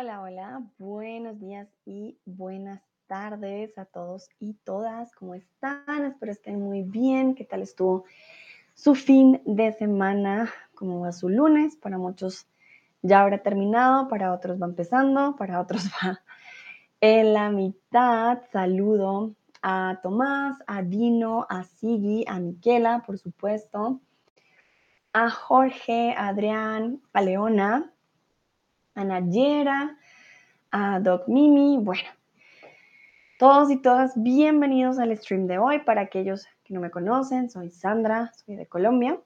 Hola, hola, buenos días y buenas tardes a todos y todas. ¿Cómo están? Espero estén muy bien. ¿Qué tal estuvo su fin de semana? ¿Cómo va su lunes? Para muchos ya habrá terminado, para otros va empezando, para otros va en la mitad. Saludo a Tomás, a Dino, a Sigi, a Miquela, por supuesto, a Jorge, a Adrián, a Leona, a Nayera, a Doc Mimi. Bueno, todos y todas bienvenidos al stream de hoy. Para aquellos que no me conocen, soy Sandra, soy de Colombia,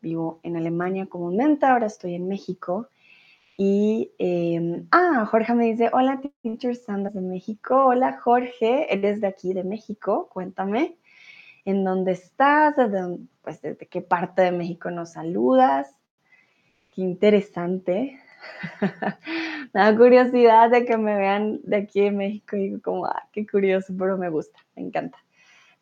vivo en Alemania comúnmente, ahora estoy en México. Y, eh, ah, Jorge me dice, hola, teacher Sandra de México. Hola, Jorge, eres de aquí, de México. Cuéntame, ¿en dónde estás? ¿Desde, pues, ¿Desde qué parte de México nos saludas? Qué interesante. me da curiosidad de que me vean de aquí de México y digo como, ah, qué curioso, pero me gusta, me encanta.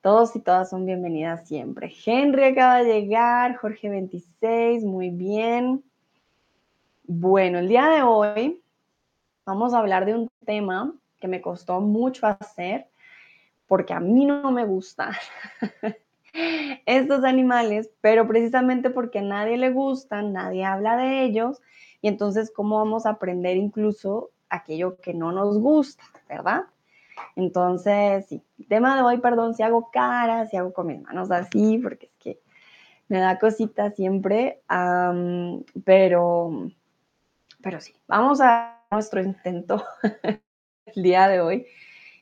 Todos y todas son bienvenidas siempre. Henry acaba de llegar, Jorge 26, muy bien. Bueno, el día de hoy vamos a hablar de un tema que me costó mucho hacer porque a mí no me gustan estos animales, pero precisamente porque a nadie le gustan, nadie habla de ellos y entonces, ¿cómo vamos a aprender incluso aquello que no nos gusta, verdad? Entonces, sí, tema de hoy, perdón, si hago caras, si hago con mis manos así, porque es que me da cosita siempre, pero, pero sí, vamos a nuestro intento el día de hoy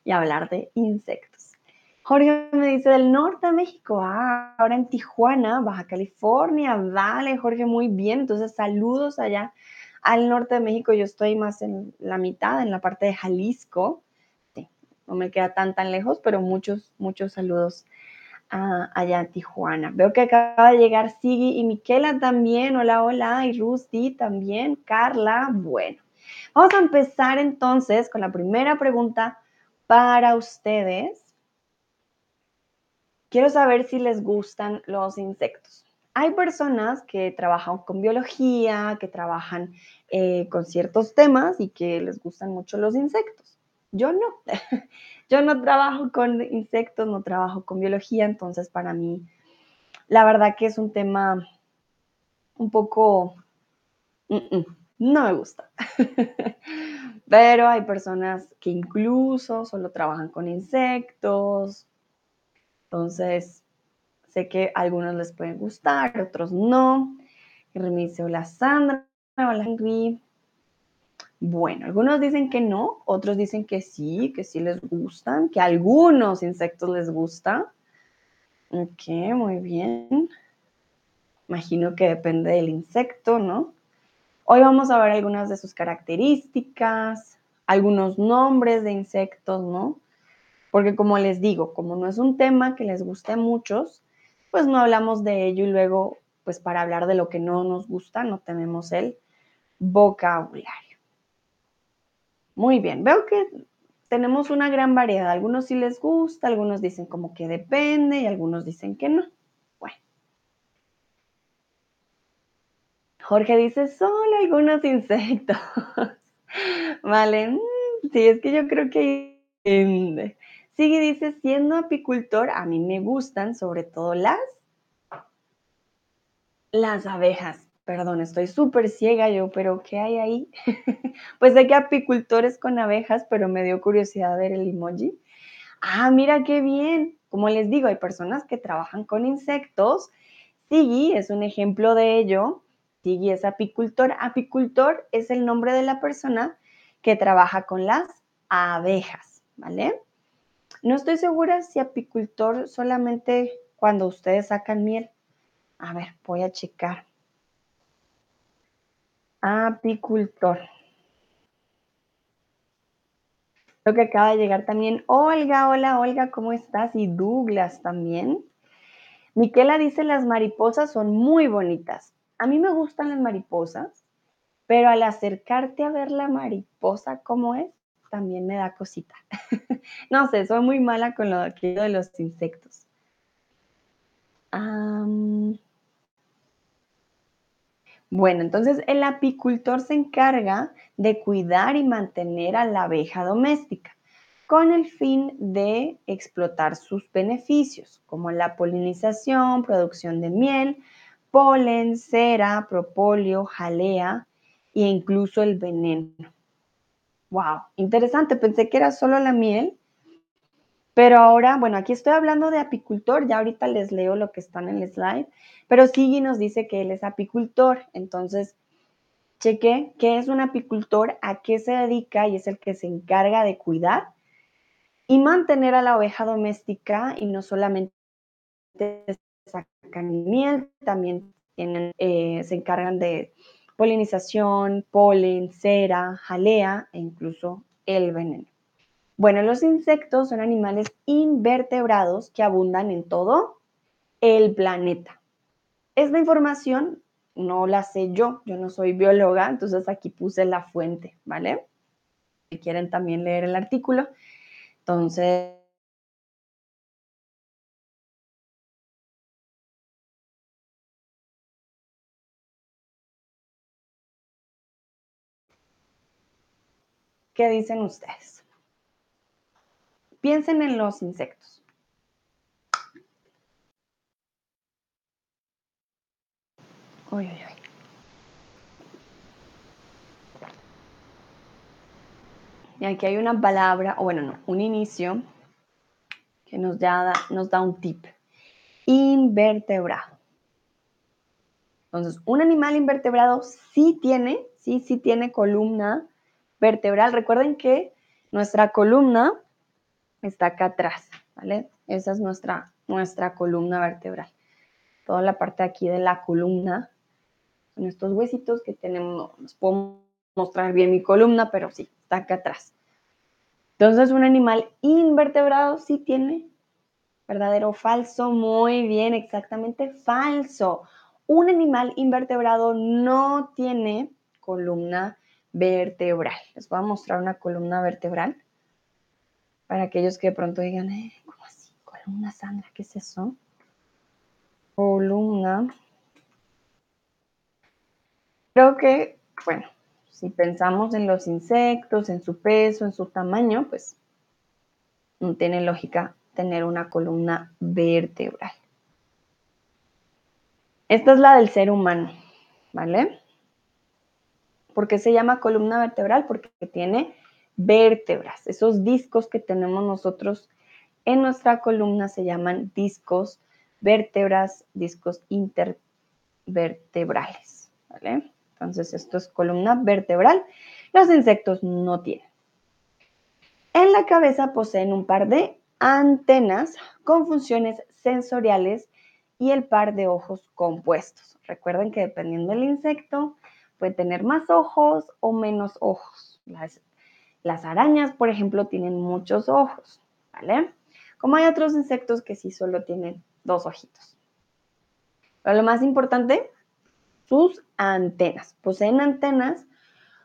y hablar de insectos. Jorge me dice del norte de México, ah, ahora en Tijuana, Baja California, vale, Jorge, muy bien, entonces saludos allá al norte de México, yo estoy más en la mitad, en la parte de Jalisco, sí, no me queda tan tan lejos, pero muchos, muchos saludos allá en Tijuana. Veo que acaba de llegar Sigi y Miquela también, hola, hola, y Rusty también, Carla, bueno. Vamos a empezar entonces con la primera pregunta para ustedes quiero saber si les gustan los insectos. Hay personas que trabajan con biología, que trabajan eh, con ciertos temas y que les gustan mucho los insectos. Yo no. Yo no trabajo con insectos, no trabajo con biología, entonces para mí la verdad que es un tema un poco... no me gusta. Pero hay personas que incluso solo trabajan con insectos, entonces, sé que a algunos les pueden gustar, otros no. Y me dice, hola Sandra, hola Henry. Bueno, algunos dicen que no, otros dicen que sí, que sí les gustan, que algunos insectos les gustan. Ok, muy bien. Imagino que depende del insecto, ¿no? Hoy vamos a ver algunas de sus características, algunos nombres de insectos, ¿no? Porque como les digo, como no es un tema que les guste a muchos, pues no hablamos de ello y luego, pues para hablar de lo que no nos gusta, no tenemos el vocabulario. Muy bien, veo que tenemos una gran variedad. Algunos sí les gusta, algunos dicen como que depende y algunos dicen que no. Bueno. Jorge dice, solo algunos insectos. vale, mm, sí, es que yo creo que. Sigue dice, siendo apicultor, a mí me gustan sobre todo las, las abejas. Perdón, estoy súper ciega yo, pero ¿qué hay ahí? pues sé que apicultores con abejas, pero me dio curiosidad ver el emoji. Ah, mira qué bien. Como les digo, hay personas que trabajan con insectos. Sigi es un ejemplo de ello. Sigi es apicultor. Apicultor es el nombre de la persona que trabaja con las abejas, ¿vale? No estoy segura si apicultor solamente cuando ustedes sacan miel. A ver, voy a checar. Apicultor. Creo que acaba de llegar también Olga. Hola, Olga, ¿cómo estás? Y Douglas también. Miquela dice, las mariposas son muy bonitas. A mí me gustan las mariposas, pero al acercarte a ver la mariposa, ¿cómo es? También me da cosita. no sé, soy muy mala con lo de los insectos. Bueno, entonces el apicultor se encarga de cuidar y mantener a la abeja doméstica con el fin de explotar sus beneficios, como la polinización, producción de miel, polen, cera, propóleo, jalea e incluso el veneno. Wow, interesante, pensé que era solo la miel, pero ahora, bueno, aquí estoy hablando de apicultor, ya ahorita les leo lo que está en el slide, pero Sigui nos dice que él es apicultor, entonces cheque qué es un apicultor, a qué se dedica y es el que se encarga de cuidar y mantener a la oveja doméstica y no solamente sacan miel, también eh, se encargan de polinización, polen, cera, jalea e incluso el veneno. Bueno, los insectos son animales invertebrados que abundan en todo el planeta. Esta información no la sé yo, yo no soy bióloga, entonces aquí puse la fuente, ¿vale? Si quieren también leer el artículo, entonces, ¿qué dicen ustedes? Piensen en los insectos. Y aquí hay una palabra, o bueno, no, un inicio que nos da, nos da un tip. Invertebrado. Entonces, un animal invertebrado sí tiene, sí, sí tiene columna vertebral. Recuerden que nuestra columna está acá atrás, ¿vale? Esa es nuestra, nuestra columna vertebral. Toda la parte aquí de la columna, son estos huesitos que tenemos, nos puedo mostrar bien mi columna, pero sí, está acá atrás. Entonces, un animal invertebrado sí tiene verdadero o falso. Muy bien, exactamente falso. Un animal invertebrado no tiene columna vertebral. Les voy a mostrar una columna vertebral para aquellos que de pronto digan, eh, ¿cómo así? Columna, Sandra, ¿qué es eso? Columna. Creo que, bueno, si pensamos en los insectos, en su peso, en su tamaño, pues no tiene lógica tener una columna vertebral. Esta es la del ser humano, ¿vale? ¿Por qué se llama columna vertebral? Porque tiene vértebras. Esos discos que tenemos nosotros en nuestra columna se llaman discos, vértebras, discos intervertebrales. Entonces, esto es columna vertebral. Los insectos no tienen. En la cabeza poseen un par de antenas con funciones sensoriales y el par de ojos compuestos. Recuerden que dependiendo del insecto, puede tener más ojos o menos ojos. Las, las arañas, por ejemplo, tienen muchos ojos, ¿vale? Como hay otros insectos que sí solo tienen dos ojitos. Pero lo más importante sus antenas. Poseen antenas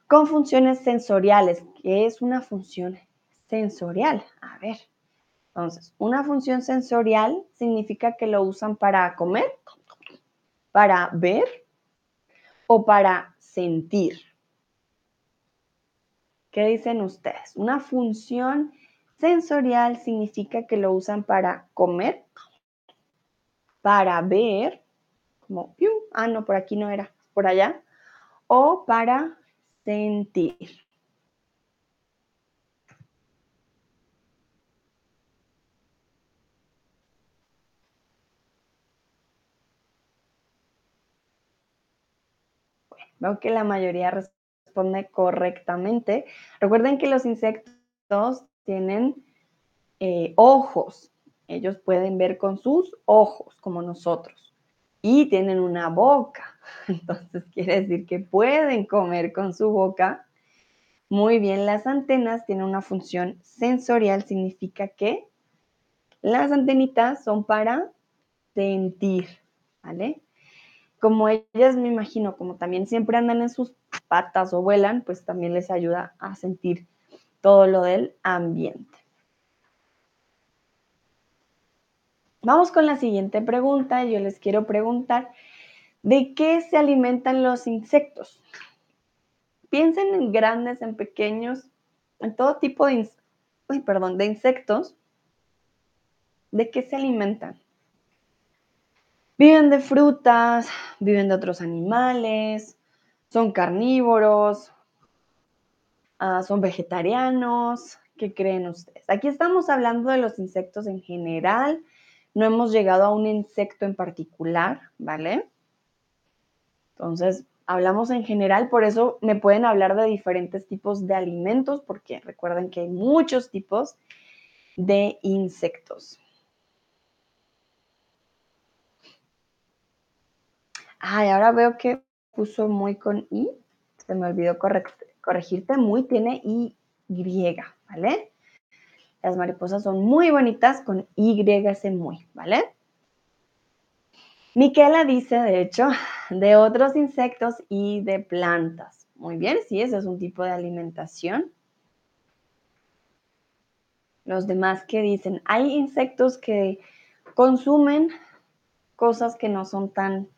con funciones sensoriales. ¿Qué es una función sensorial? A ver. Entonces, una función sensorial significa que lo usan para comer, para ver o para sentir. ¿Qué dicen ustedes? Una función sensorial significa que lo usan para comer, para ver como, ah, no, por aquí no era, por allá, o para sentir. Veo que la mayoría responde correctamente. Recuerden que los insectos tienen eh, ojos. Ellos pueden ver con sus ojos, como nosotros y tienen una boca. Entonces quiere decir que pueden comer con su boca. Muy bien, las antenas tienen una función sensorial, significa que las antenitas son para sentir, ¿vale? Como ellas me imagino, como también siempre andan en sus patas o vuelan, pues también les ayuda a sentir todo lo del ambiente. Vamos con la siguiente pregunta. Yo les quiero preguntar ¿De qué se alimentan los insectos? Piensen en grandes, en pequeños, en todo tipo de, de insectos. ¿De qué se alimentan? Viven de frutas, viven de otros animales, son carnívoros, ah, son vegetarianos. ¿Qué creen ustedes? Aquí estamos hablando de los insectos en general. No hemos llegado a un insecto en particular, ¿vale? Entonces, hablamos en general, por eso me pueden hablar de diferentes tipos de alimentos, porque recuerden que hay muchos tipos de insectos. Ay, ahora veo que puso muy con I. Se me olvidó corregirte. Muy tiene Y, ¿vale? Las mariposas son muy bonitas con Y ese muy, ¿vale? Miquela dice, de hecho, de otros insectos y de plantas. Muy bien, sí, ese es un tipo de alimentación. Los demás que dicen, hay insectos que consumen cosas que no son tan,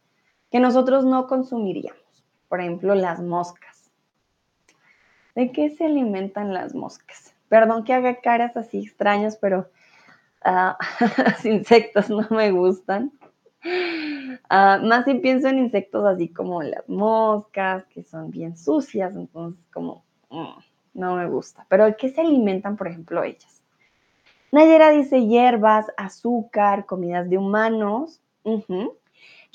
que nosotros no consumiríamos. Por ejemplo, las moscas. ¿De qué se alimentan las moscas? Perdón que haga caras así extrañas, pero ah, los insectos no me gustan. Ah, más si pienso en insectos así como las moscas, que son bien sucias, entonces como mm, no me gusta. Pero ¿qué se alimentan, por ejemplo, ellas? Nayera dice hierbas, azúcar, comidas de humanos.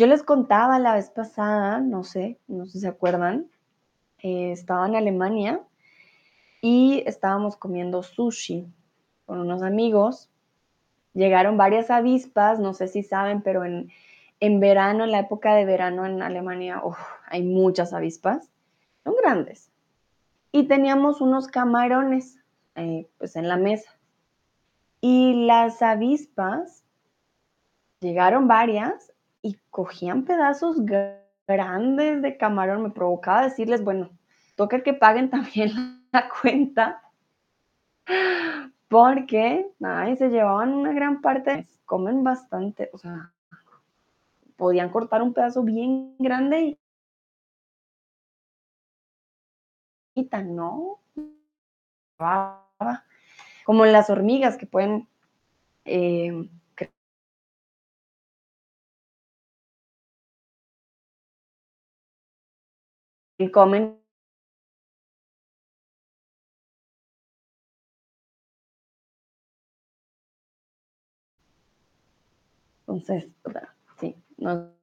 Yo les contaba la vez pasada, no sé, no sé si se acuerdan, eh, estaba en Alemania y estábamos comiendo sushi con unos amigos llegaron varias avispas, no sé si saben, pero en, verano, en la época de verano en Alemania, hay muchas avispas, son grandes. Y teníamos unos camarones eh, pues en la mesa. Y las avispas, llegaron varias y cogían pedazos grandes de camarón. Me provocaba decirles, bueno, toca que paguen también la cuenta porque ay, se llevaban una gran parte, comen bastante, o sea, podían cortar un pedazo bien grande y no, como las hormigas que pueden eh, comen Entonces, sí, no.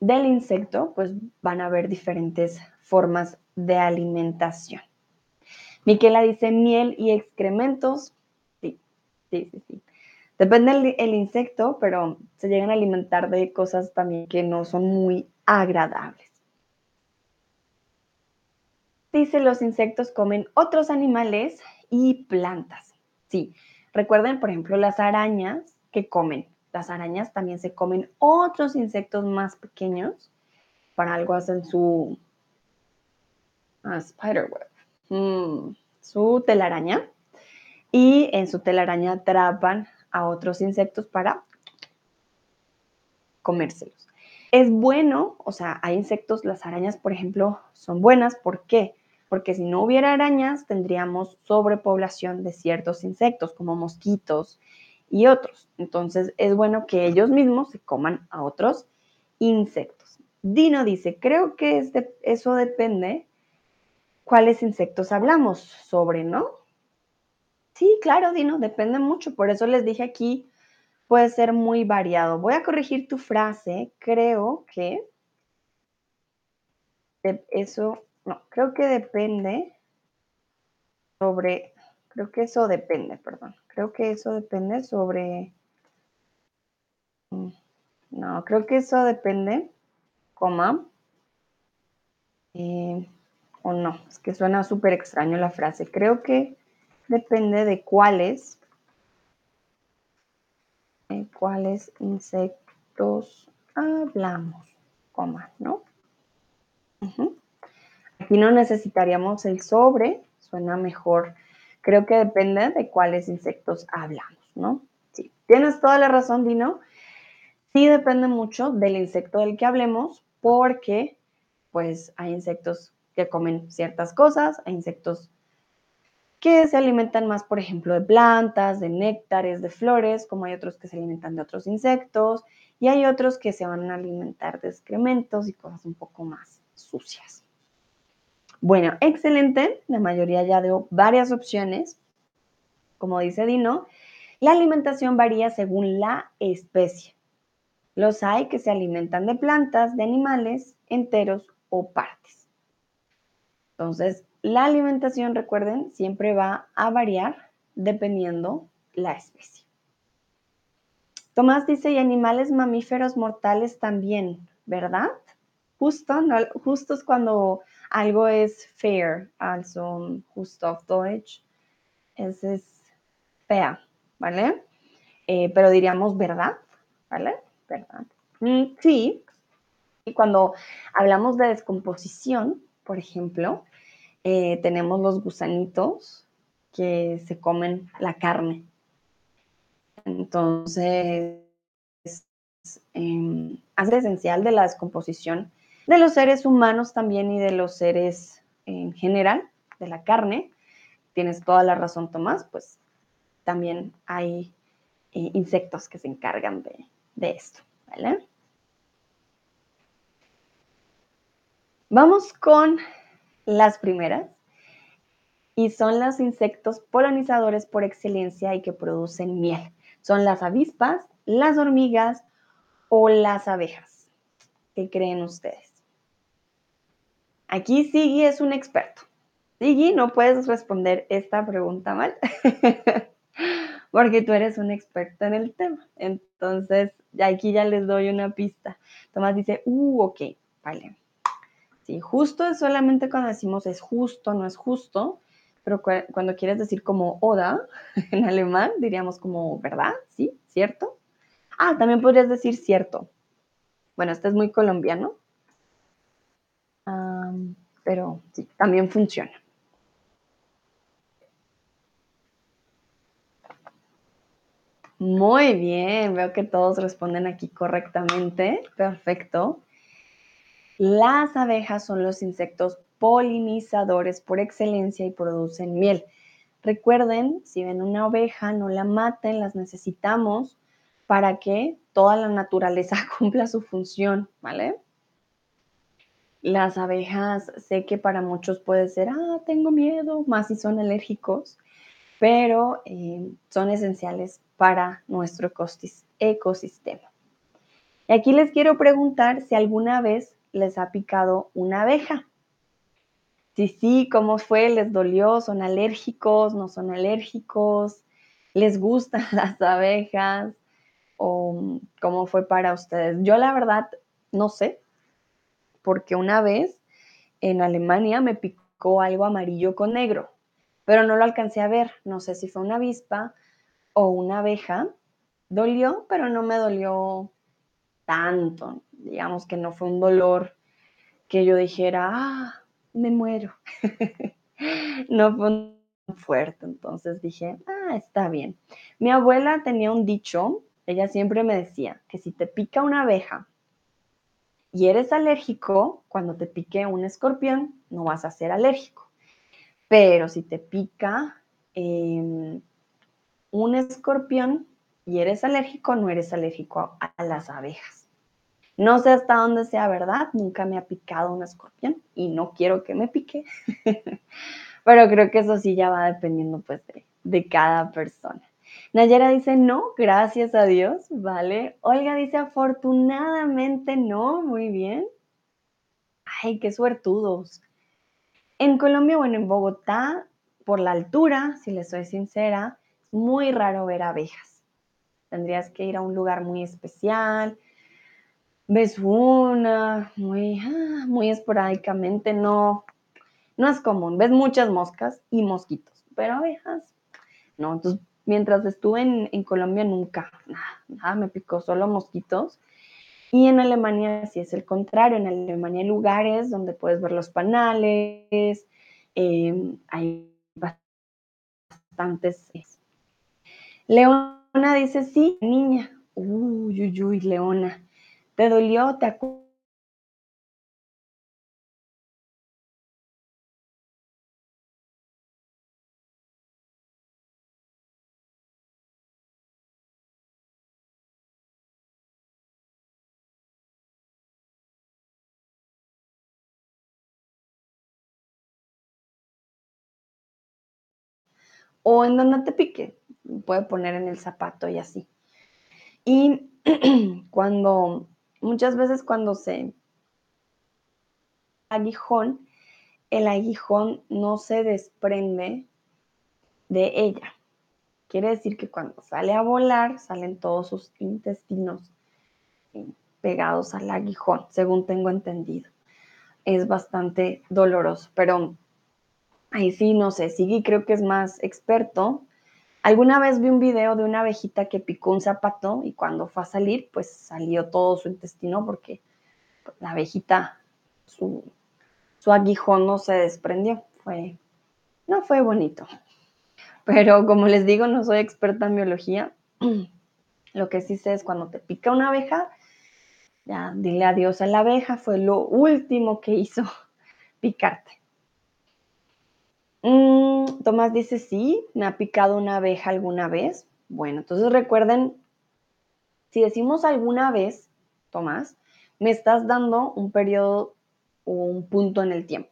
Del insecto, pues van a haber diferentes formas de alimentación. Miquela dice miel y excrementos. Sí, sí, sí, sí. Depende del insecto, pero se llegan a alimentar de cosas también que no son muy agradables. Dice, los insectos comen otros animales y plantas. Sí, recuerden, por ejemplo, las arañas que comen. Las arañas también se comen otros insectos más pequeños. Para algo hacen su uh, spiderweb, mm, su telaraña. Y en su telaraña atrapan a otros insectos para comérselos. Es bueno, o sea, hay insectos, las arañas, por ejemplo, son buenas. ¿Por qué? Porque si no hubiera arañas, tendríamos sobrepoblación de ciertos insectos, como mosquitos y otros. Entonces, es bueno que ellos mismos se coman a otros insectos. Dino dice, creo que eso depende cuáles insectos hablamos sobre, ¿no? Sí, claro, Dino, depende mucho. Por eso les dije aquí, puede ser muy variado. Voy a corregir tu frase. Creo que eso, no, creo que depende sobre, creo que eso depende, perdón. Creo que eso depende sobre, mm, no, creo que eso depende, coma, eh, o no? Es que suena súper extraño la frase. Creo que depende de cuáles, de cuáles insectos hablamos, coma, ¿no? Aquí no necesitaríamos el sobre, suena mejor. Creo que depende de cuáles insectos hablamos, ¿no? Sí, tienes toda la razón, Dino. Sí depende mucho del insecto del que hablemos porque pues hay insectos que comen ciertas cosas, hay insectos que se alimentan más, por ejemplo, de plantas, de néctares, de flores, como hay otros que se alimentan de otros insectos, y hay otros que se van a alimentar de excrementos y cosas un poco más sucias. Bueno, excelente, la mayoría ya dio varias opciones. Como dice Dino, la alimentación varía según la especie. Los hay que se alimentan de plantas, de animales enteros o partes. Entonces, la alimentación, recuerden, siempre va a variar dependiendo la especie. Tomás dice, y animales mamíferos mortales también, ¿verdad? Justo, justo es cuando algo es fair, also justo auf Deutsch, es, es fea, ¿vale? Eh, pero diríamos verdad, ¿vale? ¿verdad? Mm, sí. Y cuando hablamos de descomposición, por ejemplo, eh, tenemos los gusanitos que se comen la carne. Entonces, eh, es esencial de la descomposición de los seres humanos también y de los seres en general, de la carne. Tienes toda la razón, Tomás, pues también hay eh, insectos que se encargan de, de esto, ¿vale? Vamos con las primeras y son los insectos polinizadores por excelencia y que producen miel. Son las avispas, las hormigas o las abejas. ¿Qué creen ustedes? Aquí Sigui es un experto. Sigui, no puedes responder esta pregunta mal. porque tú eres un experto en el tema. Entonces, aquí ya les doy una pista. Tomás dice, uh, ok, vale. Sí, justo es solamente cuando decimos es justo, no es justo, pero cuando quieres decir como oda en alemán, diríamos como verdad, sí, cierto. Ah, también podrías decir cierto. Bueno, este es muy colombiano, pero sí, también funciona. Muy bien, veo que todos responden aquí correctamente. Perfecto. Las abejas son los insectos polinizadores por excelencia y producen miel. Recuerden, si ven una oveja, no la maten, las necesitamos para que toda la naturaleza cumpla su función, ¿vale? Las abejas, sé que para muchos puede ser, ah, tengo miedo, más si son alérgicos, pero eh, son esenciales para nuestro ecosistema. Y aquí les quiero preguntar si alguna vez les ha picado una abeja. Si sí, ¿cómo fue? ¿Les dolió? ¿Son alérgicos? ¿No son alérgicos? ¿Les gustan las abejas? ¿O cómo fue para ustedes? Yo la verdad no sé, porque una vez en Alemania me picó algo amarillo con negro, pero no lo alcancé a ver. No sé si fue una avispa o una abeja, dolió, pero no me dolió tanto. Digamos que no fue un dolor que yo dijera, ah, me muero. no fue fuerte, entonces dije, ah, está bien. Mi abuela tenía un dicho, ella siempre me decía que si te pica una abeja y eres alérgico, cuando te pique un escorpión, no vas a ser alérgico. Pero si te pica em, un escorpión y eres alérgico, no eres alérgico a, las abejas. No sé hasta dónde sea verdad, nunca me ha picado un escorpión y no quiero que me pique, pero creo que eso sí ya va dependiendo pues de, de cada persona. Nayera dice no, gracias a Dios, ¿vale? Olga dice afortunadamente no, muy bien. Ay, qué suertudos. En Colombia, bueno, en Bogotá, por la altura, si les soy sincera, muy raro ver abejas. Tendrías que ir a un lugar muy especial. Ves una muy, ah, muy esporádicamente, no, no es común. Ves muchas moscas y mosquitos, pero abejas, no. Entonces, mientras estuve en, Colombia, nunca, nada, nada, me picó solo mosquitos. Y en Alemania sí es el contrario. En Alemania hay lugares donde puedes ver los panales, em, hay bastantes. Leona dice, sí, niña. Uy, uy, uy, Leona. ¿Te dolió? ¿Te acuerdas? O en donde te pique. Puede poner en el zapato y así. Y cuando, muchas veces cuando se aguijón, el aguijón no se desprende de ella. Quiere decir que cuando sale a volar, salen todos sus intestinos eh, pegados al aguijón, según tengo entendido. Es bastante doloroso, pero ahí sí, no sé, Sigui creo que es más experto. Alguna vez vi un video de una abejita que picó un zapato y cuando fue a salir, pues salió todo su intestino porque la abejita, su, su aguijón no se desprendió. Fue, no fue bonito. Pero como les digo, no soy experta en biología. Lo que sí sé es cuando te pica una abeja, ya dile adiós a la abeja, fue lo último que hizo picarte. Mm, Tomás dice, sí, me ha picado una abeja alguna vez. Bueno, entonces recuerden, si decimos alguna vez, Tomás, me estás dando un periodo o un punto en el tiempo.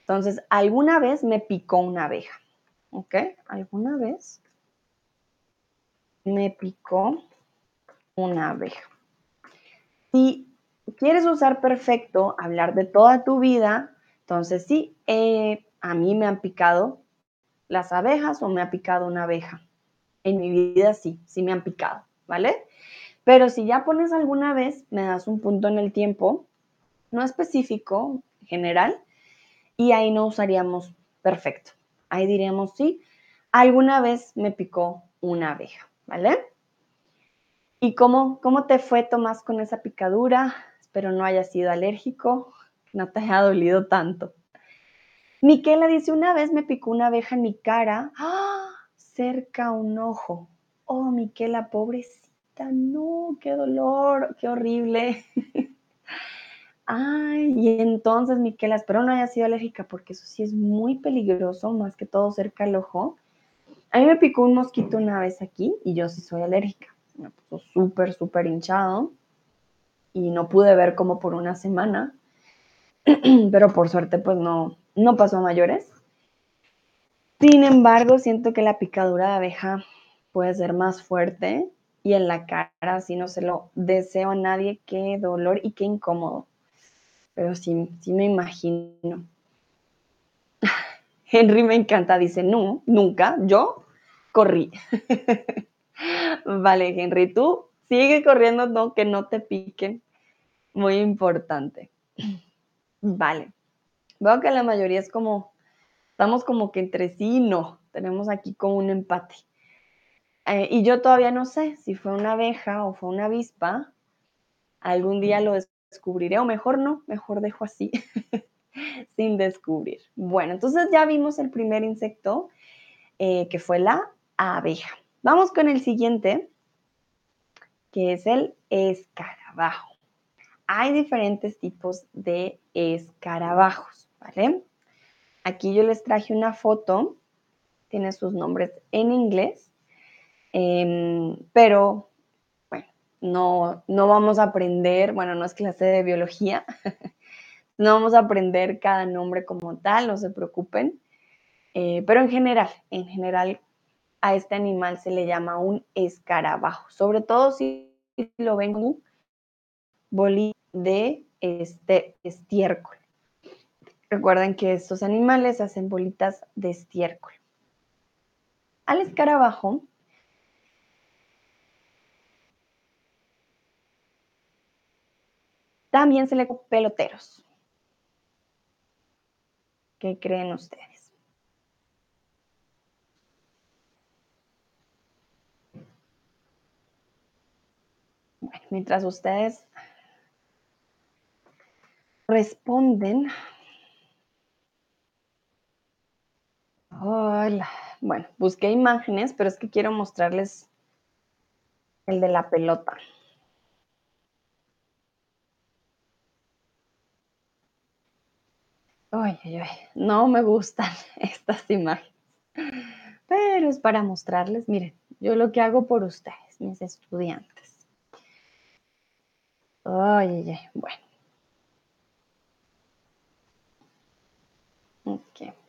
Entonces, alguna vez me picó una abeja, ¿ok? Alguna vez me picó una abeja. Si quieres usar perfecto, hablar de toda tu vida, entonces sí, eh, a mí me han picado las abejas o me ha picado una abeja. En mi vida sí, sí me han picado, ¿vale? Pero si ya pones alguna vez, me das un punto en el tiempo, no específico, general, y ahí no usaríamos perfecto. Ahí diríamos sí, alguna vez me picó una abeja, ¿vale? ¿Y cómo, cómo te fue, Tomás, con esa picadura? Espero no haya sido alérgico, no te haya dolido tanto. Miquela dice, una vez me picó una abeja en mi cara, ¡Ah! cerca un ojo. Oh, Miquela, pobrecita, no, qué dolor, qué horrible. Ay, y entonces, Miquela, espero no haya sido alérgica porque eso sí es muy peligroso, más que todo cerca al ojo. A mí me picó un mosquito una vez aquí y yo sí soy alérgica. Me puso súper, súper hinchado y no pude ver como por una semana, pero por suerte pues no, no pasó a mayores. Sin embargo, siento que la picadura de abeja puede ser más fuerte y en la cara, si no se lo deseo a nadie, qué dolor y qué incómodo. Pero sí, sí me imagino. Henry me encanta, dice, no, nunca, yo corrí. vale, Henry, tú sigue corriendo, no, que no te piquen. Muy importante. Vale. Veo que la mayoría es como, estamos como que entre sí y no. Tenemos aquí como un empate. Eh, y yo todavía no sé si fue una abeja o fue una avispa. Algún día lo descubriré o mejor no, mejor dejo así, sin descubrir. Bueno, entonces ya vimos el primer insecto, eh, que fue la abeja. Vamos con el siguiente, que es el escarabajo. Hay diferentes tipos de escarabajos. ¿Vale? Aquí yo les traje una foto, tiene sus nombres en inglés, em, pero bueno, no, no vamos a aprender, bueno, no es clase de biología, no vamos a aprender cada nombre como tal, no se preocupen, eh, pero en general, en general a este animal se le llama un escarabajo, sobre todo si lo ven como boli de este estiércol. Recuerden que estos animales hacen bolitas de estiércol. Al escarabajo también se le peloteros. ¿Qué creen ustedes? Mientras ustedes responden. Hola. Bueno, busqué imágenes, pero es que quiero mostrarles el de la pelota. Ay, ay, ay, no me gustan estas imágenes, pero es para mostrarles, miren, yo lo que hago por ustedes, mis estudiantes. Ay, ay, ay, bueno. Ok.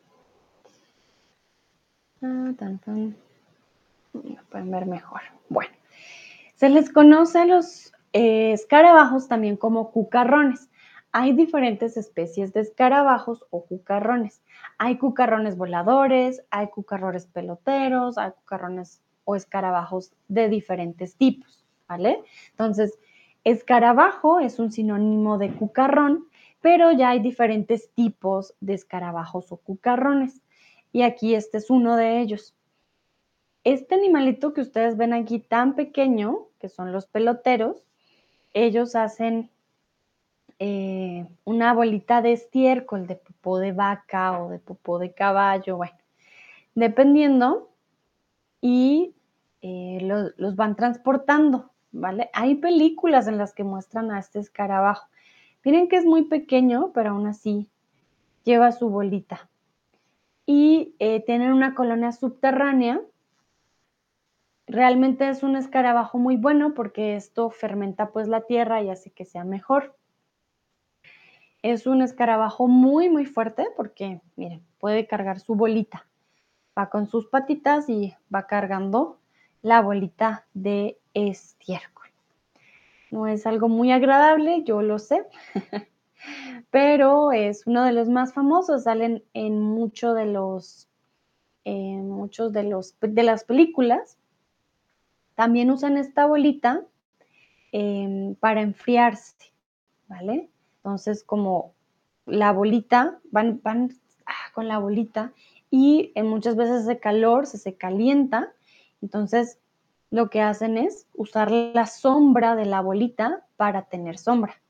Ah, pueden ver mejor. Bueno, se les conoce a los eh, escarabajos también como cucarrones. Hay diferentes especies de escarabajos o cucarrones. Hay cucarrones voladores, hay cucarrones peloteros, hay cucarrones o escarabajos de diferentes tipos, ¿vale? Entonces, escarabajo es un sinónimo de cucarrón, pero ya hay diferentes tipos de escarabajos o cucarrones. Y aquí este es uno de ellos. Este animalito que ustedes ven aquí tan pequeño, que son los peloteros, ellos hacen eh, una bolita de estiércol, de popó de vaca o de popó de caballo, bueno, dependiendo, y eh, los van transportando, ¿vale? Hay películas en las que muestran a este escarabajo. Miren que es muy pequeño, pero aún así lleva su bolita. Y eh, tienen una colonia subterránea. Realmente es un escarabajo muy bueno porque esto fermenta pues la tierra y hace que sea mejor. Es un escarabajo muy, muy fuerte porque, miren, puede cargar su bolita. Va con sus patitas y va cargando la bolita de estiércol. No es algo muy agradable, yo lo sé, pero es uno de los más famosos. Salen en muchos de los, muchos de los de las películas. También usan esta bolita em, para enfriarse, ¿vale? Entonces, como la bolita, van, van ah, con la bolita y en muchas veces ese calor se, se calienta. Entonces, lo que hacen es usar la sombra de la bolita para tener sombra.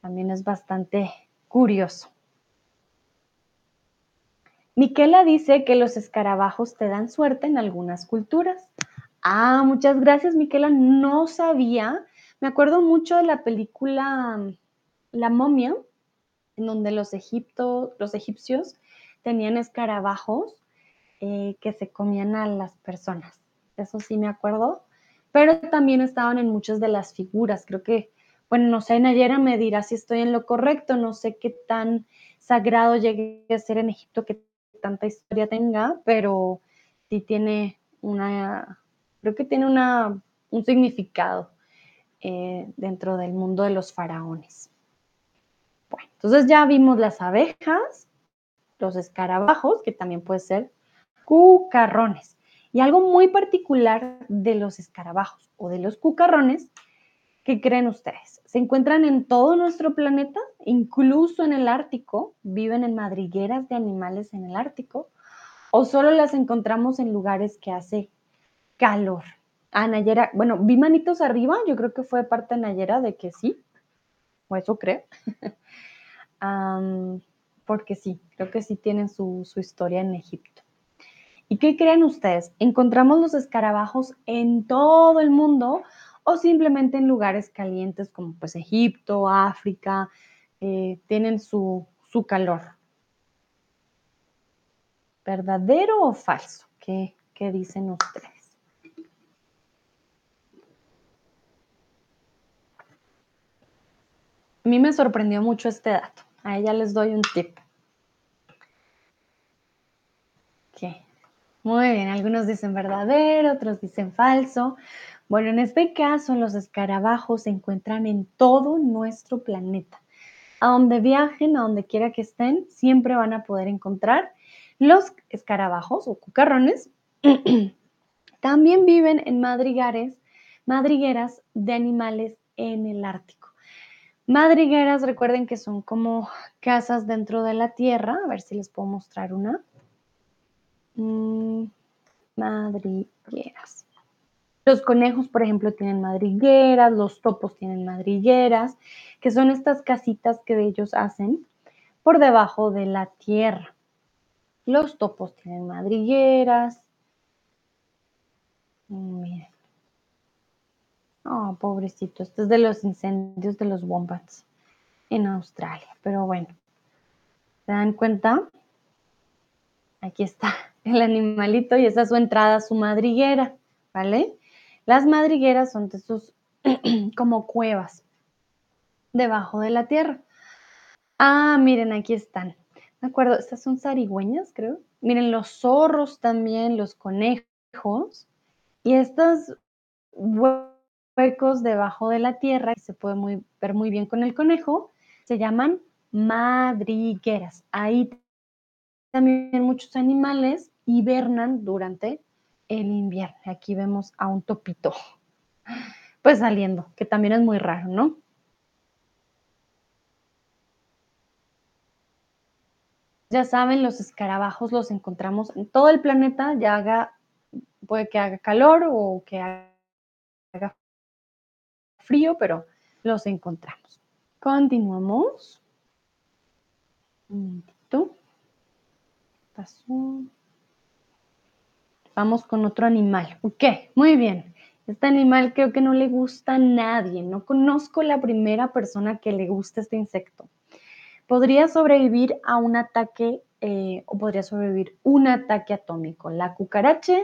También es bastante curioso. Miquela dice que los escarabajos te dan suerte en algunas culturas. Ah, muchas gracias, Miquela. No sabía. Me acuerdo mucho de la película la momia, en donde los, los egipcios tenían escarabajos eh, que se comían a las personas. Eso sí me acuerdo. Pero también estaban en muchas de las figuras. Creo que, bueno, no sé, Nayera me dirá si estoy en lo correcto. No sé qué tan sagrado llegue a ser en Egipto, que tanta historia tenga, pero sí tiene una, creo que tiene una, un significado eh, dentro del mundo de los faraones. Bueno, entonces ya vimos las abejas, los escarabajos, que también puede ser cucarrones. Y algo muy particular de los escarabajos o de los cucarrones, ¿qué creen ustedes? Se encuentran en todo nuestro planeta, incluso en el Ártico, viven en madrigueras de animales en el Ártico, o solo las encontramos en lugares que hace calor. Ah, Nayera, bueno, vi manitos arriba, yo creo que fue parte de Nayera de que sí, o eso creo. porque sí, creo que sí tienen su, historia en Egipto. ¿Y qué creen ustedes? ¿Encontramos los escarabajos en todo el mundo o simplemente en lugares calientes como pues Egipto, África, eh, tienen su, su, calor? ¿Verdadero o falso? ¿Qué, qué dicen ustedes? A mí me sorprendió mucho este dato. A ella les doy un tip. Muy bien, algunos dicen verdadero, otros dicen falso. Bueno, en este caso los escarabajos se encuentran en todo nuestro planeta. A donde viajen, a donde quiera que estén, siempre van a poder encontrar los escarabajos o cucarrones. También viven en madrigueras de animales en el Ártico. Madrigueras, recuerden que son como casas dentro de la tierra. A ver si les puedo mostrar una. Mm, madrigueras. Los conejos, por ejemplo, tienen madrigueras, los topos tienen madrigueras, que son estas casitas que ellos hacen por debajo de la tierra. Los topos tienen madrigueras. Miren. Oh, pobrecito. Este es de los incendios de los wombats en Australia. Pero bueno, ¿se dan cuenta? Aquí está el animalito y esa es su entrada su madriguera, ¿vale? Las madrigueras son de esos como cuevas debajo de la tierra. Ah, miren, aquí están. Me acuerdo, estas son zarigüeñas, creo. Miren, los zorros también, los conejos. Y estos huecos debajo de la tierra, que se puede ver muy bien con el conejo, se llaman madrigueras. Ahí también muchos animales hibernan durante el invierno. Aquí vemos a un topito, pues saliendo, que también es muy raro, ¿no? Ya saben, los escarabajos los encontramos en todo el planeta, ya haga, puede que haga calor o que haga frío, pero los encontramos. Continuamos. Un momentito. Pasó. Vamos con otro animal. Ok, muy bien. Este animal creo que no le gusta a nadie. No conozco la primera persona que le guste este insecto. Podría sobrevivir a un ataque eh, o podría sobrevivir un ataque atómico. La cucaracha,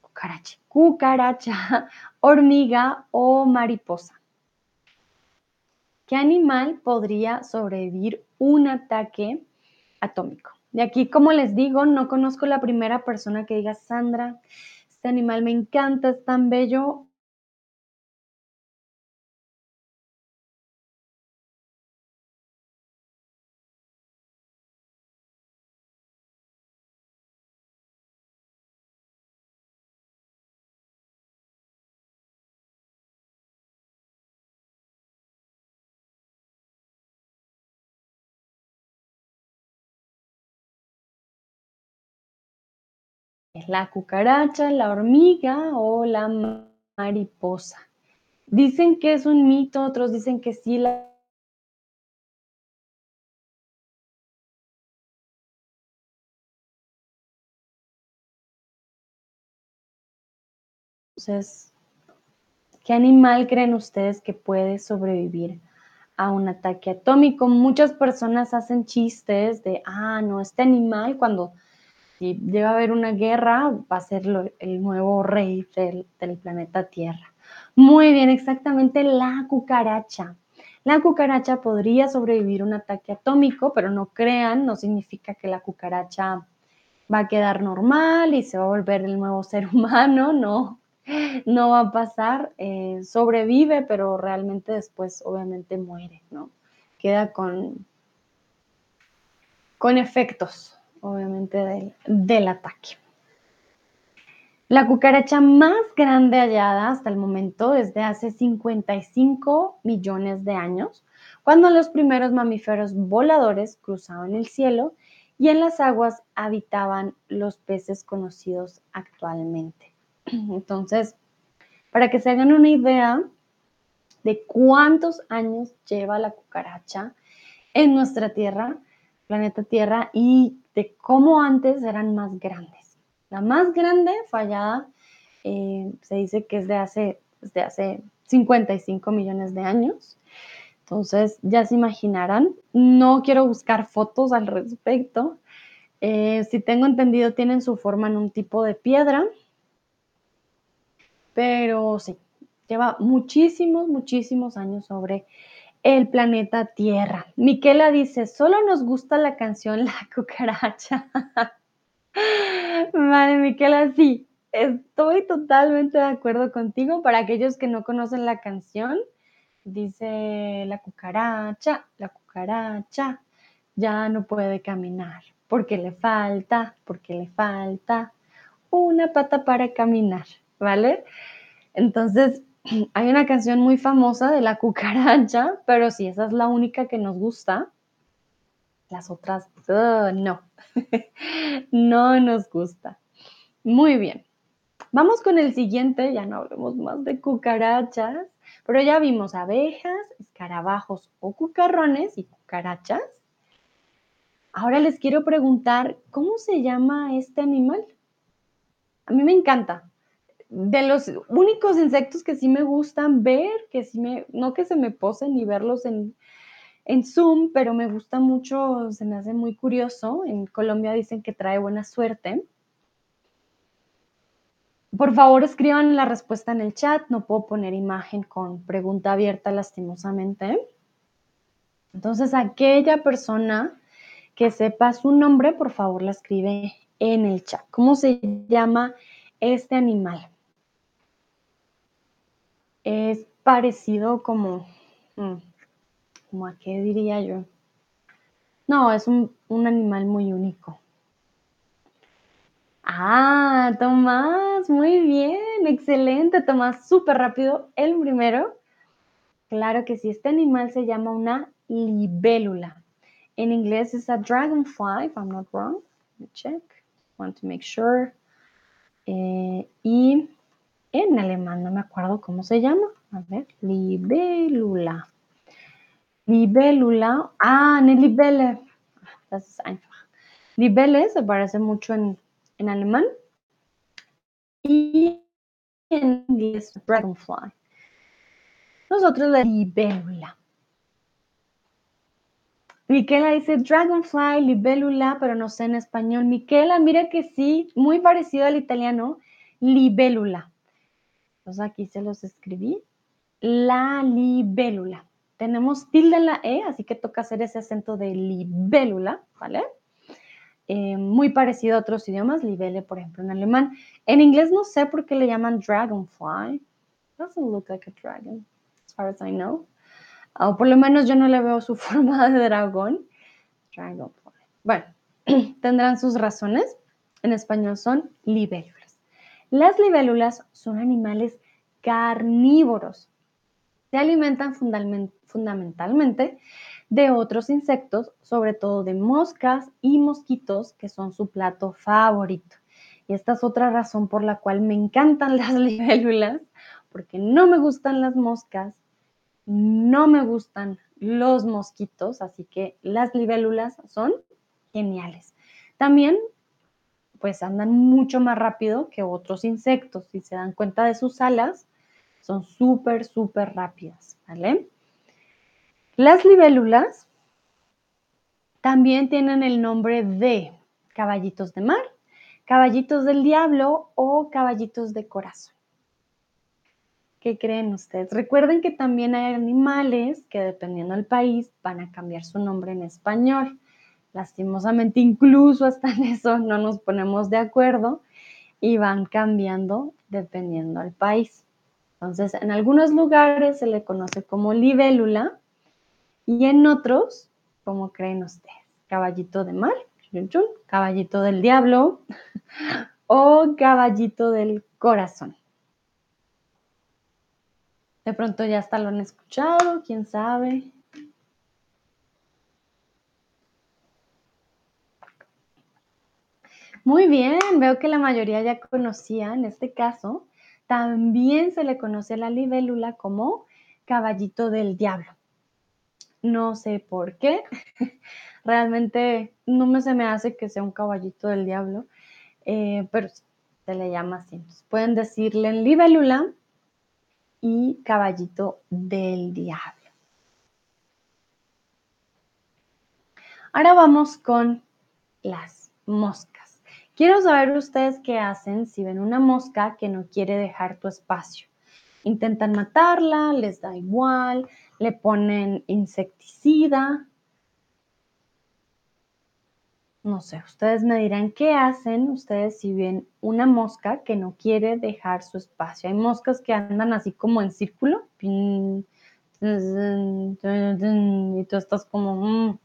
cucaracha, cucaracha, hormiga o mariposa. ¿Qué animal podría sobrevivir un ataque atómico? De aquí, como les digo, no conozco la primera persona que diga, Sandra, este animal me encanta, es tan bello, la cucaracha, la hormiga o la mariposa. Dicen que es un mito, otros dicen que sí. Entonces, ¿qué animal creen ustedes que puede sobrevivir a un ataque atómico? Muchas personas hacen chistes de, ah, no, este animal cuando si llega a haber una guerra, va a ser el nuevo rey del, planeta Tierra. Muy bien, exactamente la cucaracha. La cucaracha podría sobrevivir un ataque atómico, pero no crean, no significa que la cucaracha va a quedar normal y se va a volver el nuevo ser humano, no, no va a pasar, eh, sobrevive, pero realmente después obviamente muere, ¿no? Queda con, con efectos obviamente del, ataque. La cucaracha más grande hallada hasta el momento es de hace 55 millones de años, cuando los primeros mamíferos voladores cruzaban el cielo y en las aguas habitaban los peces conocidos actualmente. Entonces, para que se hagan una idea de cuántos años lleva la cucaracha en nuestra Tierra, planeta Tierra, y de cómo antes eran más grandes. La más grande fallada eh, se dice que es de hace, hace 55 millones de años. Entonces, ya se imaginarán, no quiero buscar fotos al respecto. Eh, si tengo entendido, tienen su forma en un tipo de piedra. Pero sí, lleva muchísimos, muchísimos años sobre el planeta Tierra. Miquela dice, solo nos gusta la canción La cucaracha. Vale, Miquela, sí, estoy totalmente de acuerdo contigo. Para aquellos que no conocen la canción, dice la cucaracha, la cucaracha ya no puede caminar porque le falta, porque le falta una pata para caminar, ¿vale? Entonces, hay una canción muy famosa de la cucaracha, pero sí, esa es la única que nos gusta. Las otras, uh, no, no nos gusta. Muy bien. Vamos con el siguiente, ya no hablemos más de cucarachas, pero ya vimos abejas, escarabajos o cucarrones y cucarachas. Ahora les quiero preguntar, ¿cómo se llama este animal? A mí me encanta. De los únicos insectos que sí me gustan ver, que sí me, no que se me posen ni verlos en, en Zoom, pero me gusta mucho, se me hace muy curioso. En Colombia dicen que trae buena suerte. Por favor, escriban la respuesta en el chat. No puedo poner imagen con pregunta abierta lastimosamente. Entonces, aquella persona que sepa su nombre, por favor, la escribe en el chat. ¿Cómo se llama este animal? Es parecido como, mm, como a qué diría yo. No, es un, un animal muy único. Ah, Tomás, muy bien, excelente, Tomás, súper rápido. El primero, claro que sí, este animal se llama una libélula. En inglés es a dragonfly, if I'm not wrong. Let me check. Want to make sure. Eh, y en alemán no me acuerdo cómo se llama. A ver, libélula. Libélula. Ah, ne Libelle. Das ist einfach. Se parece mucho en en alemán y en inglés dragonfly. Nosotros la libélula. Miquela dice dragonfly, libélula, pero no sé en español. Miquela, mira que sí, muy parecido al italiano, libélula. Entonces aquí se los escribí. La libélula. Tenemos tilde en la E, así que toca hacer ese acento de libélula, ¿vale? Eh, muy parecido a otros idiomas, libele, por ejemplo, en alemán. En inglés no sé por qué le llaman dragonfly. Doesn't look like a dragon, as far as I know. O por lo menos yo no le veo su forma de dragón. Dragonfly. Bueno, tendrán sus razones. En español son libélulas. Las libélulas son animales carnívoros. Se alimentan fundamentalmente de otros insectos, sobre todo de moscas y mosquitos, que son su plato favorito. Y esta es otra razón por la cual me encantan las libélulas, porque no me gustan las moscas, no me gustan los mosquitos, así que las libélulas son geniales. También, pues andan mucho más rápido que otros insectos. Si se dan cuenta de sus alas, son súper, súper rápidas, ¿vale? Las libélulas también tienen el nombre de caballitos de mar, caballitos del diablo o caballitos de corazón. ¿Qué creen ustedes? Recuerden que también hay animales que dependiendo del país van a cambiar su nombre en español. Lastimosamente, incluso hasta en eso no nos ponemos de acuerdo y van cambiando dependiendo del país. Entonces, en algunos lugares se le conoce como libélula y en otros, ¿cómo creen ustedes? Caballito de mar, caballito del diablo o caballito del corazón. De pronto ya hasta lo han escuchado, quién sabe. Muy bien, veo que la mayoría ya conocía, en este caso, también se le conoce a la libélula como caballito del diablo. No sé por qué. Realmente no me se me hace que sea un caballito del diablo, eh, pero se le llama así. pueden decirle libélula y caballito del diablo. Ahora vamos con las moscas. Quiero saber ustedes qué hacen si ven una mosca que no quiere dejar tu espacio. Intentan matarla, les da igual, le ponen insecticida. No sé, ustedes me dirán qué hacen ustedes si ven una mosca que no quiere dejar su espacio. Hay moscas que andan así como en círculo y tú estás como, mm,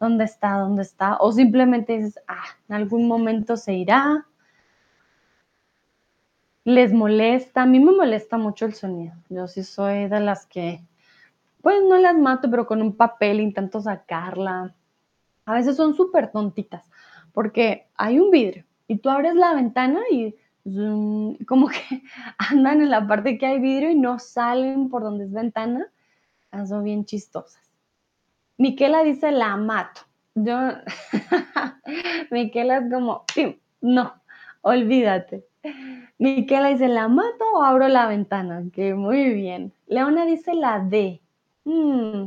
¿dónde está? ¿Dónde está? O simplemente dices, ah, en algún momento se irá. les molesta. A mí me molesta mucho el sonido. Yo sí soy de las que, pues no las mato, pero con un papel intento sacarla. A veces son súper tontitas, porque hay un vidrio y tú abres la ventana y como que andan en la parte que hay vidrio y no salen por donde es ventana. Son bien chistosas. Miquela dice, la mato. Yo, Miquela es como, no, olvídate. Miquela dice, ¿la mato o abro la ventana? Que muy bien. Leona dice, la de. Mm,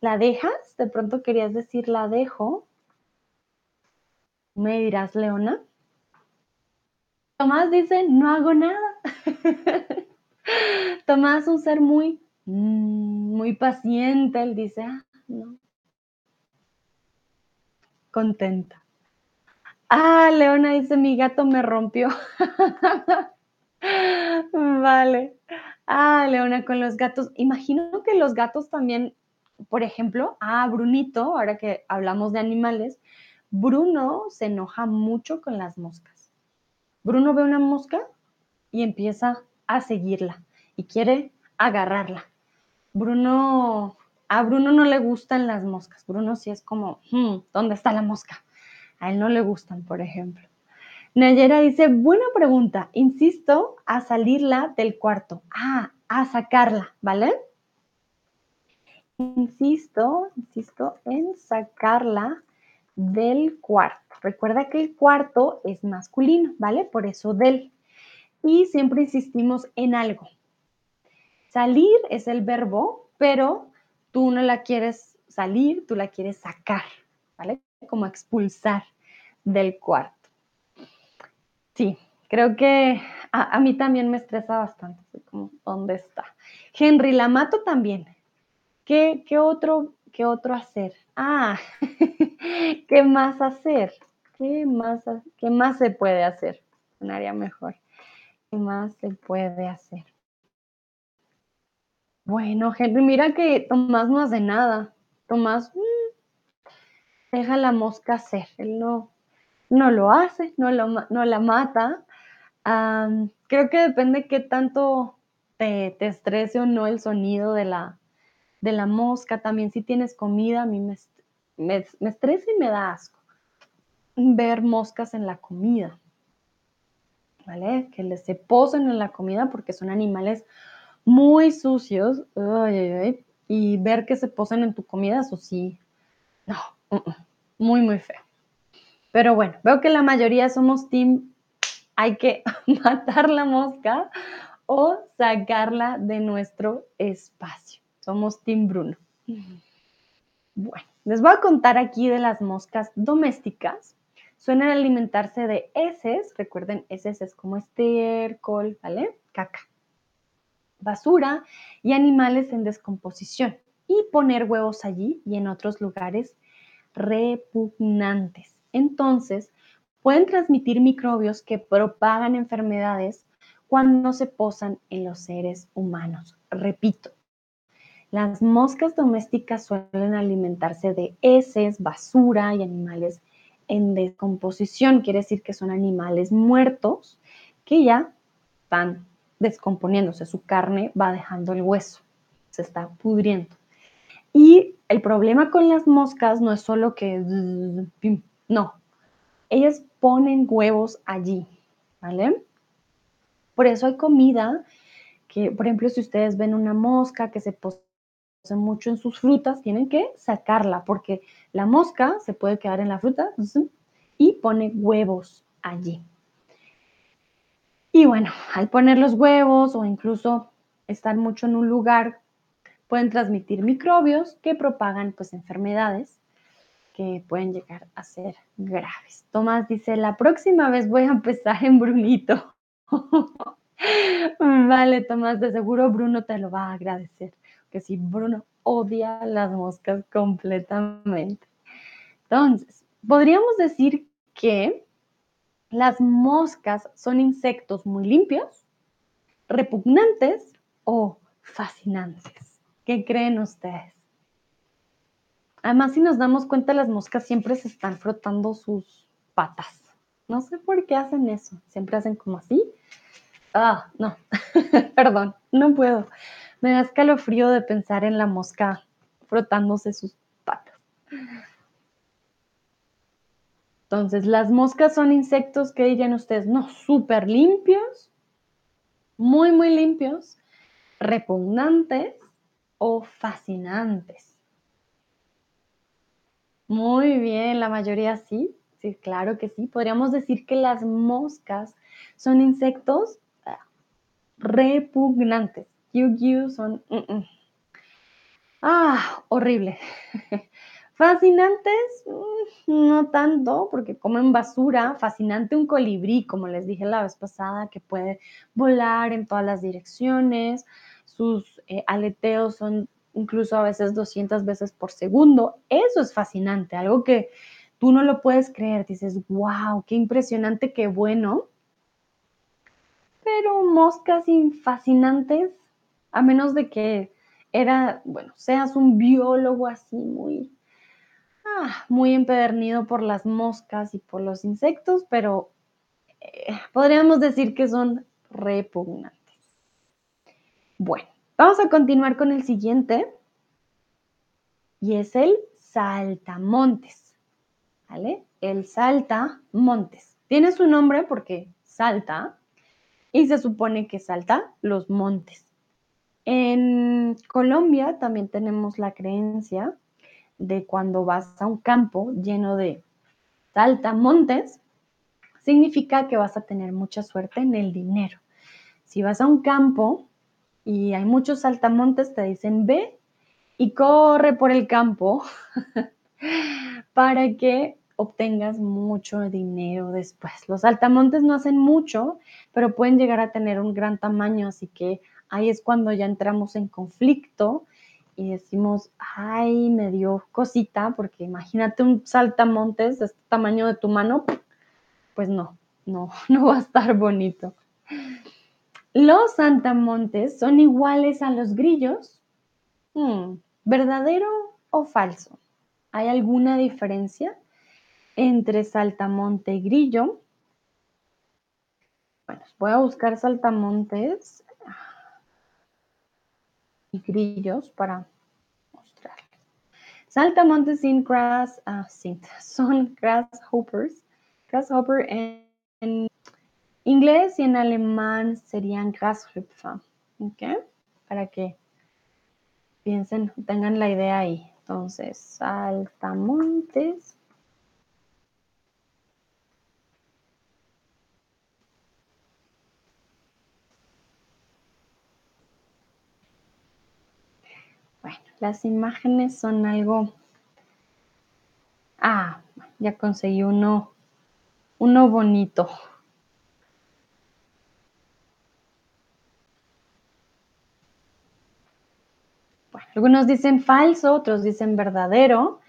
¿La dejas? De pronto querías decir, la dejo. Me dirás, Leona. Tomás dice, no hago nada. Tomás un ser muy, mm, muy paciente. Él dice, ah, no. Contenta. Ah, Leona dice, mi gato me rompió. vale. Ah, Leona, con los gatos. Imagino que los gatos también, por ejemplo, ah, Brunito, ahora que hablamos de animales, Bruno se enoja mucho con las moscas. Bruno ve una mosca y empieza a seguirla y quiere agarrarla. Bruno, a Bruno no le gustan las moscas. Bruno sí es como, hmm, ¿dónde está la mosca? A él no le gustan, por ejemplo. Nayera dice, buena pregunta, insisto a salirla del cuarto. Ah, a sacarla, ¿vale? Insisto, insisto en sacarla del cuarto. Recuerda que el cuarto es masculino, ¿vale? Por eso del. Y siempre insistimos en algo. Salir es el verbo, pero tú no la quieres salir, tú la quieres sacar, ¿vale? como expulsar del cuarto. Sí, creo que a, mí también me estresa bastante, ¿dónde está? Henry, la mato también. ¿Qué, qué otro, qué otro hacer? Ah, ¿qué más hacer? ¿Qué más, ¿Qué más se puede hacer? área mejor. ¿Qué más se puede hacer? Bueno, Henry, mira que Tomás no hace nada. Tomás, mm, deja la mosca ser, él no, no lo hace, no, lo, no la mata. creo que depende qué tanto te, te, estrese o no el sonido de la, de la mosca. También si tienes comida, a mí me, me, estresa y me da asco ver moscas en la comida. ¿Vale? Que les se posen en la comida porque son animales muy sucios. y ver que se posen en tu comida, eso sí, no, muy, muy feo. Pero bueno, veo que la mayoría somos team, hay que matar la mosca o sacarla de nuestro espacio. Somos team Bruno. Bueno, les voy a contar aquí de las moscas domésticas. Suelen alimentarse de heces, recuerden, heces es como estiércol, ¿vale? Caca. Basura y animales en descomposición. Y poner huevos allí y en otros lugares repugnantes. Entonces, pueden transmitir microbios que propagan enfermedades cuando se posan en los seres humanos. Repito, las moscas domésticas suelen alimentarse de heces, basura y animales en descomposición. Quiere decir que son animales muertos que ya van descomponiéndose. Su carne va dejando el hueso, se está pudriendo. Y el problema con las moscas no es solo que, no, ellas ponen huevos allí, ¿vale? Por eso hay comida que, por ejemplo, si ustedes ven una mosca que se posa mucho en sus frutas, tienen que sacarla porque la mosca se puede quedar en la fruta y pone huevos allí. Y bueno, al poner los huevos o incluso estar mucho en un lugar pueden transmitir microbios que propagan pues enfermedades que pueden llegar a ser graves. Tomás dice, la próxima vez voy a empezar en Brunito. vale, Tomás, de seguro Bruno te lo va a agradecer, que si Bruno odia las moscas completamente. Entonces, podríamos decir que las moscas son insectos muy limpios, repugnantes o fascinantes. ¿Qué creen ustedes? Además, si nos damos cuenta, las moscas siempre se están frotando sus patas. No sé por qué hacen eso. Siempre hacen como así Ah, no, perdón, no puedo. Me da escalofrío de pensar en la mosca frotándose sus patas. Entonces, las moscas son insectos que dirían ustedes, no, súper limpios, muy, muy limpios, repugnantes o fascinantes. Muy bien, la mayoría sí, sí, claro que sí. Podríamos decir que las moscas son insectos ah, repugnantes. Yu son... mm, mm. Ah, horrible. Fascinantes, mm, no tanto, porque comen basura. Fascinante un colibrí, como les dije la vez pasada, que puede volar en todas las direcciones. Sus eh, aleteos son incluso a veces 200 veces por segundo. Eso es fascinante, algo que tú no lo puedes creer. Dices, wow, qué impresionante, qué bueno. Pero moscas fascinantes, a menos de que era, bueno, seas un biólogo así muy, ah, muy empedernido por las moscas y por los insectos, pero eh, podríamos decir que son repugnantes. Bueno, vamos a continuar con el siguiente y es el saltamontes, ¿vale? El saltamontes. Tiene su nombre porque salta y se supone que salta los montes. En Colombia también tenemos la creencia de cuando vas a un campo lleno de saltamontes, significa que vas a tener mucha suerte en el dinero. Si vas a un campo y hay muchos saltamontes, te dicen ve y corre por el campo para que obtengas mucho dinero después. Los saltamontes no hacen mucho, pero pueden llegar a tener un gran tamaño, así que ahí es cuando ya entramos en conflicto y decimos, ay, me dio cosita, porque imagínate un saltamontes de este tamaño de tu mano, pues no, no, no va a estar bonito. Los saltamontes son iguales a los grillos. Hmm, ¿Verdadero o falso? ¿Hay alguna diferencia entre saltamonte y grillo? Bueno, voy a buscar saltamontes y grillos para mostrarles. Saltamontes sin grass, ah, son grasshoppers. Grasshopper en, inglés y en alemán serían Grashüpfer. ¿Ok? Para que piensen, tengan la idea ahí. Entonces, saltamontes. Bueno, las imágenes son algo... Ah, ya conseguí uno, uno bonito. Bueno, algunos dicen falso, otros dicen verdadero.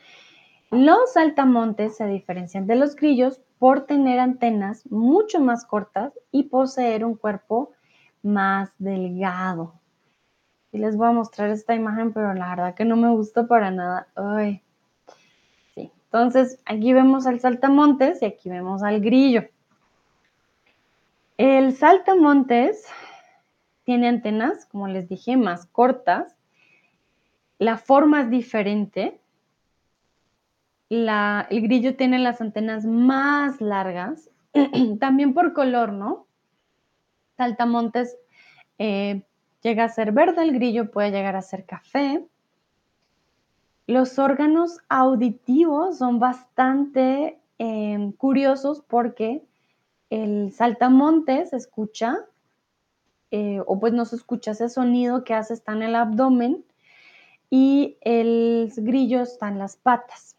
Los saltamontes se diferencian de los grillos por tener antenas mucho más cortas y poseer un cuerpo más delgado. Y les voy a mostrar esta imagen, pero la verdad que no me gusta para nada. Ay. Sí. Entonces, aquí vemos al saltamontes y aquí vemos al grillo. El saltamontes tiene antenas, como les dije, más cortas. La forma es diferente. La, el grillo tiene las antenas más largas, también por color, ¿no? Saltamontes eh, llega a ser verde, el grillo puede llegar a ser café. Los órganos auditivos son bastante eh, curiosos porque el saltamontes escucha, eh, o pues no se escucha ese sonido que hace está en el abdomen y el grillo está en las patas.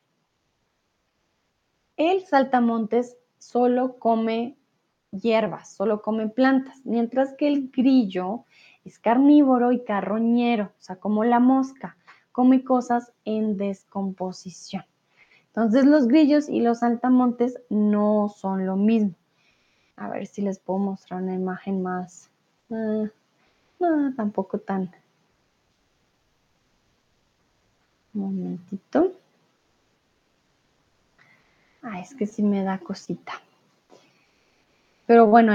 El saltamontes solo come hierbas, solo come plantas, mientras que el grillo es carnívoro y carroñero, o sea, como la mosca, come cosas en descomposición. Entonces los grillos y los saltamontes no son lo mismo. A ver si les puedo mostrar una imagen más. Ah, no, tampoco tan. Un momentito. Ah, es que sí me da cosita. Pero bueno,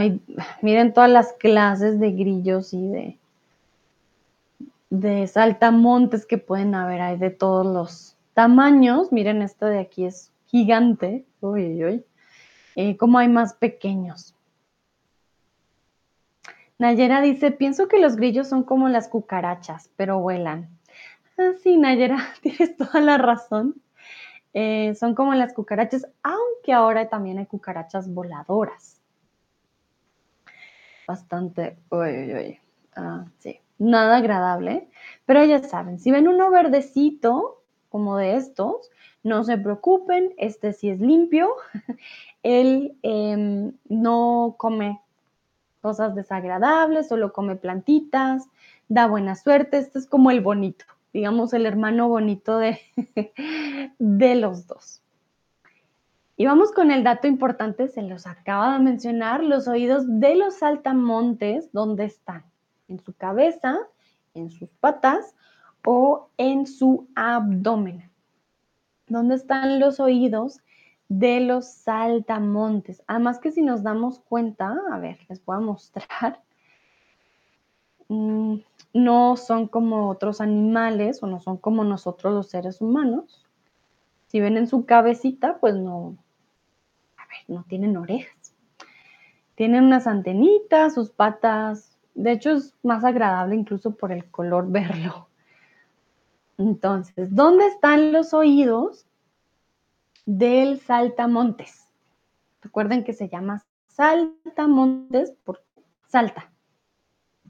miren todas las clases de grillos y de, de saltamontes que pueden haber. Hay de todos los tamaños. Miren, este de aquí es gigante. Uy, uy, uy. Eh, como hay más pequeños. Nayera dice, pienso que los grillos son como las cucarachas, pero vuelan. Ah, sí, Nayera, tienes toda la razón. Eh, son como las cucarachas, aunque ahora también hay cucarachas voladoras. Bastante, uy, uy, uy. Ah, sí, nada agradable. Pero ya saben, si ven uno verdecito, como de estos, no se preocupen, este sí es limpio. Él em, no come cosas desagradables, solo come plantitas, da buena suerte. Este es como el bonito, digamos el hermano bonito de, de los dos. Y vamos con el dato importante, se los acaba de mencionar, los oídos de los saltamontes, ¿dónde están? En su cabeza, en sus patas o en su abdomen. ¿Dónde están los oídos de los saltamontes? Además que si nos damos cuenta, a ver, les voy a mostrar, mm, no son como otros animales o no son como nosotros los seres humanos. Si ven en su cabecita, pues no, no tienen orejas. Tienen unas antenitas, sus patas. De hecho, es más agradable incluso por el color verlo. Entonces, ¿dónde están los oídos del saltamontes? Recuerden que se llama saltamontes por salta,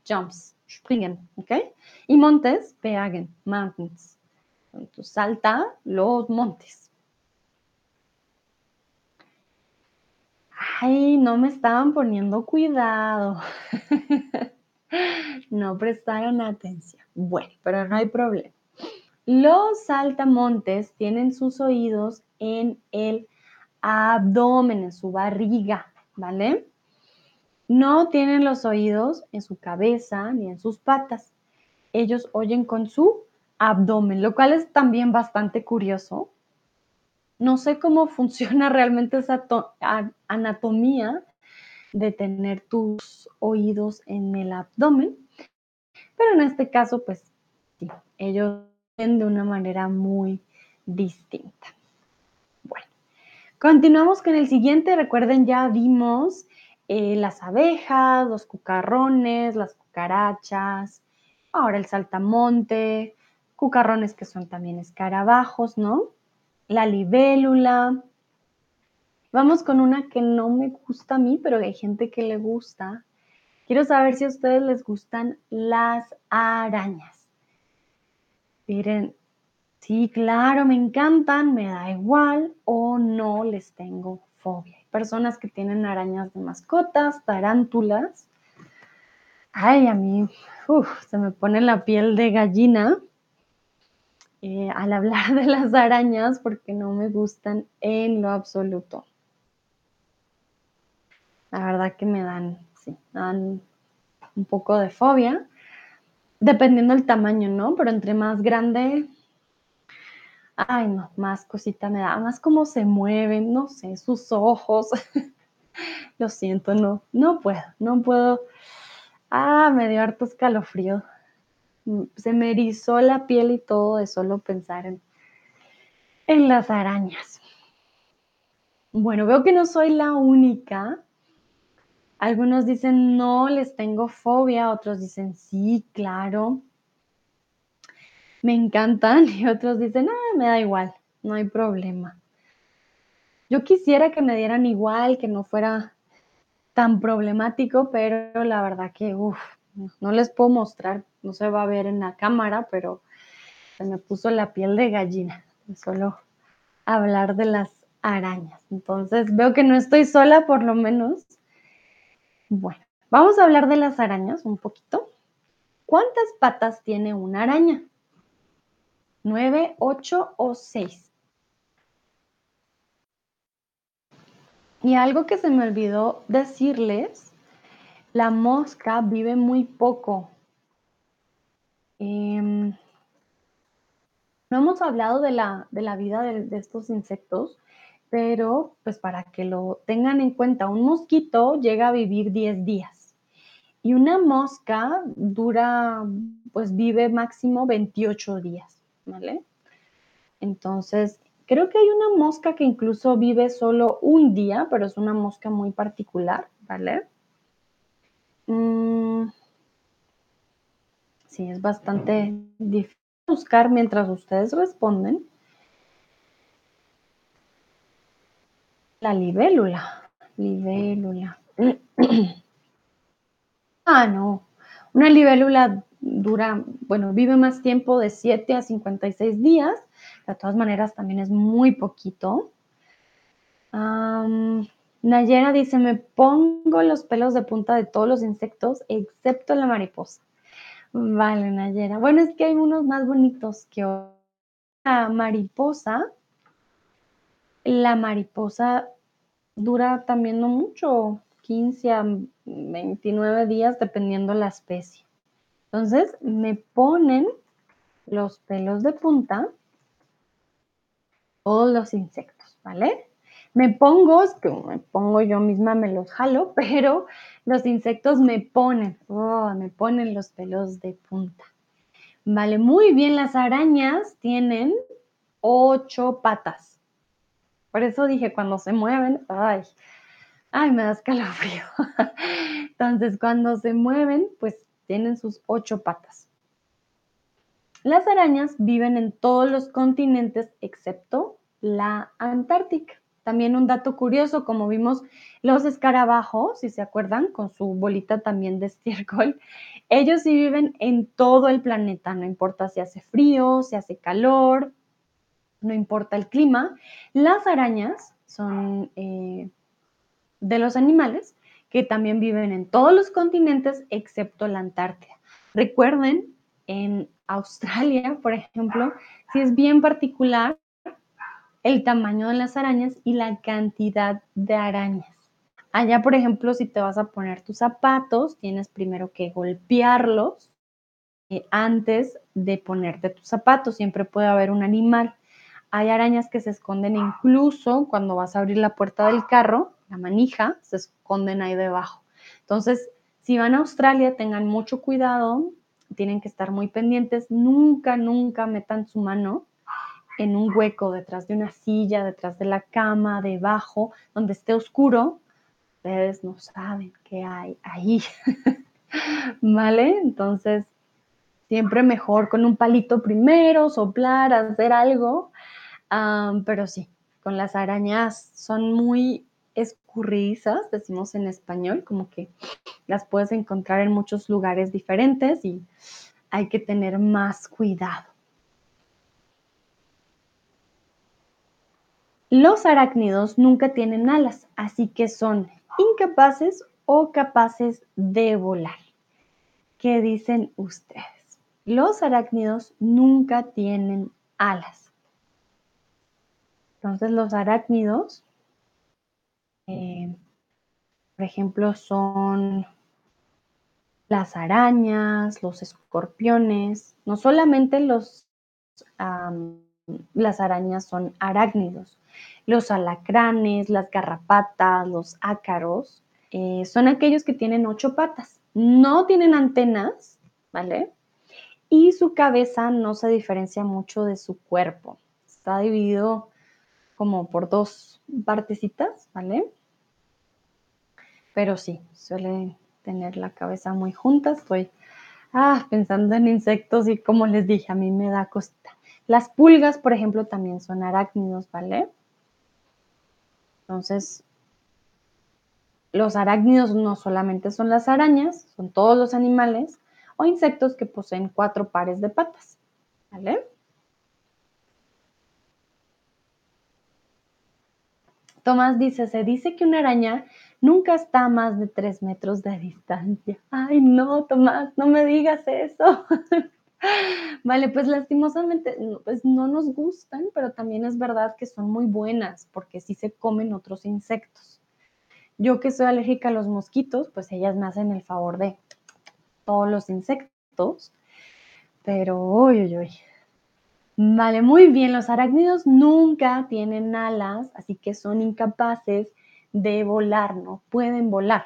jumps, springen, ¿ok? Y montes, bergen, mountains. Entonces, salta los montes. Ay, no me estaban poniendo cuidado. no prestaron atención. Bueno, pero no hay problema. Los saltamontes tienen sus oídos en el abdomen, en su barriga, ¿vale? No tienen los oídos en su cabeza ni en sus patas. Ellos oyen con su abdomen, lo cual es también bastante curioso. No sé cómo funciona realmente esa anatomía de tener tus oídos en el abdomen, pero en este caso, pues sí, ellos de una manera muy distinta. Bueno, continuamos con el siguiente. Recuerden, ya vimos eh, las abejas, los cucarrones, las cucarachas, ahora el saltamonte, cucarrones que son también escarabajos, ¿no? La libélula. Vamos con una que no me gusta a mí, pero hay gente que le gusta. Quiero saber si a ustedes les gustan las arañas. Miren, sí, claro, me encantan, me da igual o no les tengo fobia. Hay personas que tienen arañas de mascotas, tarántulas. Ay, a mí se me pone la piel de gallina eh, al hablar de las arañas porque no me gustan en lo absoluto. La verdad que me dan, sí, dan un poco de fobia. Dependiendo del tamaño, ¿no? Pero entre más grande, ay, no, más cosita me da, más cómo se mueven, no sé, sus ojos. Lo siento, no, no puedo, no puedo. Ah, me dio harto escalofrío. Se me erizó la piel y todo de solo pensar en, en las arañas. Bueno, veo que no soy la única algunos dicen, no, les tengo fobia, otros dicen, sí, claro, me encantan y otros dicen, ah, me da igual, no hay problema. Yo quisiera que me dieran igual, que no fuera tan problemático, pero la verdad que, uff, no les puedo mostrar, no se va a ver en la cámara, pero se me puso la piel de gallina, solo hablar de las arañas. Entonces veo que no estoy sola por lo menos bueno, vamos a hablar de las arañas un poquito. ¿Cuántas patas tiene una araña? ¿Nueve, ocho o seis? Y algo que se me olvidó decirles, la mosca vive muy poco. Em, no hemos hablado de la, de la vida de, estos insectos. pero pues para que lo tengan en cuenta, un mosquito llega a vivir 10 días y una mosca dura, pues vive máximo 28 días, ¿vale? Entonces, creo que hay una mosca que incluso vive solo un día, pero es una mosca muy particular, ¿vale? Mm, sí, es bastante difícil buscar mientras ustedes responden. La libélula. Libélula. ah, no. Una libélula dura, bueno, vive más tiempo de 7 a 56 días. De todas maneras, también es muy poquito. Nayera dice, me pongo los pelos de punta de todos los insectos, excepto la mariposa. Vale, Nayera. Bueno, es que hay unos más bonitos que la mariposa. La mariposa dura también no mucho, 15 a 29 días, dependiendo la especie. Entonces, me ponen los pelos de punta o los insectos, ¿vale? Me pongo, me pongo yo misma, me los jalo, pero los insectos me ponen, oh, me ponen los pelos de punta. Vale, muy bien, las arañas tienen ocho patas. Por eso dije, cuando se mueven, ay, ay, me da escalofrío. Entonces, cuando se mueven, pues tienen sus ocho patas. Las arañas viven en todos los continentes excepto la Antártica. También un dato curioso, como vimos los escarabajos, si se acuerdan, con su bolita también de estiércol, ellos sí viven en todo el planeta, no importa si hace frío, si hace calor, no importa el clima. Las arañas son eh, de los animales que también viven en todos los continentes excepto la Antártida. Recuerden, en Australia, por ejemplo, si es bien particular el tamaño de las arañas y la cantidad de arañas. Allá, por ejemplo, si te vas a poner tus zapatos, tienes primero que golpearlos eh, antes de ponerte tus zapatos. Siempre puede haber un animal. Hay arañas que se esconden incluso cuando vas a abrir la puerta del carro, la manija, se esconden ahí debajo. Entonces, si van a Australia, tengan mucho cuidado, tienen que estar muy pendientes, nunca, nunca metan su mano en un hueco detrás de una silla, detrás de la cama, debajo, donde esté oscuro, ustedes no saben qué hay ahí. ¿Vale? Entonces, siempre mejor con un palito primero, soplar, hacer algo. pero sí, con las arañas son muy escurridizas, decimos en español, como que las puedes encontrar en muchos lugares diferentes y hay que tener más cuidado. Los arácnidos nunca tienen alas, así que son incapaces o capaces de volar. ¿Qué dicen ustedes? Los arácnidos nunca tienen alas. Entonces los arácnidos, eh, por ejemplo, son las arañas, los escorpiones, no solamente los, las arañas son arácnidos, los alacranes, las garrapatas, los ácaros, eh, son aquellos que tienen ocho patas. No tienen antenas, ¿vale? Y su cabeza no se diferencia mucho de su cuerpo. Está dividido como por dos partecitas, ¿vale? Pero sí, suele tener la cabeza muy junta. Estoy ah, pensando en insectos y como les dije, a mí me da costa. Las pulgas, por ejemplo, también son arácnidos, ¿vale? Entonces, los arácnidos no solamente son las arañas, son todos los animales o insectos que poseen cuatro pares de patas. ¿Vale? Tomás dice, se dice que una araña nunca está a más de tres metros de distancia. Ay, no, Tomás, no me digas eso. Vale, pues lastimosamente pues no nos gustan, pero también es verdad que son muy buenas porque sí se comen otros insectos. Yo que soy alérgica a los mosquitos, pues ellas me hacen el favor de todos los insectos, pero uy, uy, uy. Vale, muy bien. Los arácnidos nunca tienen alas, así que son incapaces de volar, no pueden volar.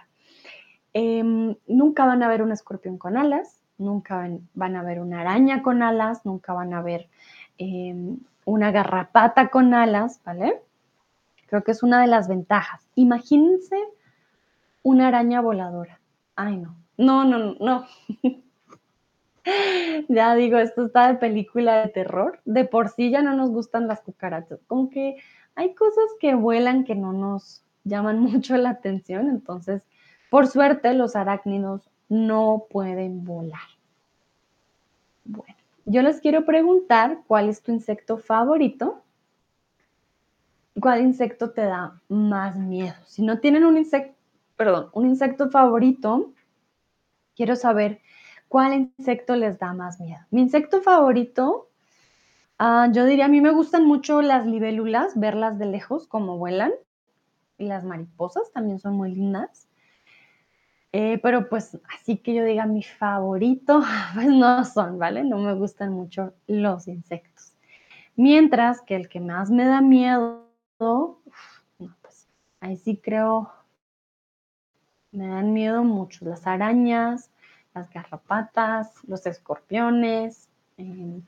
Em, nunca van a ver un escorpión con alas, nunca van, a ver una araña con alas, nunca van a ver em, una garrapata con alas, ¿vale? Creo que es una de las ventajas. Imagínense una araña voladora. Ay, no. No, no, no. ya digo, esto está de película de terror. De por sí ya no nos gustan las cucarachas. Como que hay cosas que vuelan que no nos llaman mucho la atención. Entonces, por suerte, los arácnidos no pueden volar. Bueno, yo les quiero preguntar cuál es tu insecto favorito. ¿Cuál insecto te da más miedo? Si no tienen un insecto, perdón, un insecto favorito, quiero saber ¿cuál insecto les da más miedo? Mi insecto favorito, ah, yo diría, a mí me gustan mucho las libélulas, verlas de lejos como vuelan. Y las mariposas también son muy lindas. Eh, pero pues así que yo diga mi favorito, pues no son, ¿vale? No me gustan mucho los insectos. Mientras que el que más me da miedo, pues ahí sí creo, me dan miedo mucho las arañas, las garrapatas, los escorpiones, em,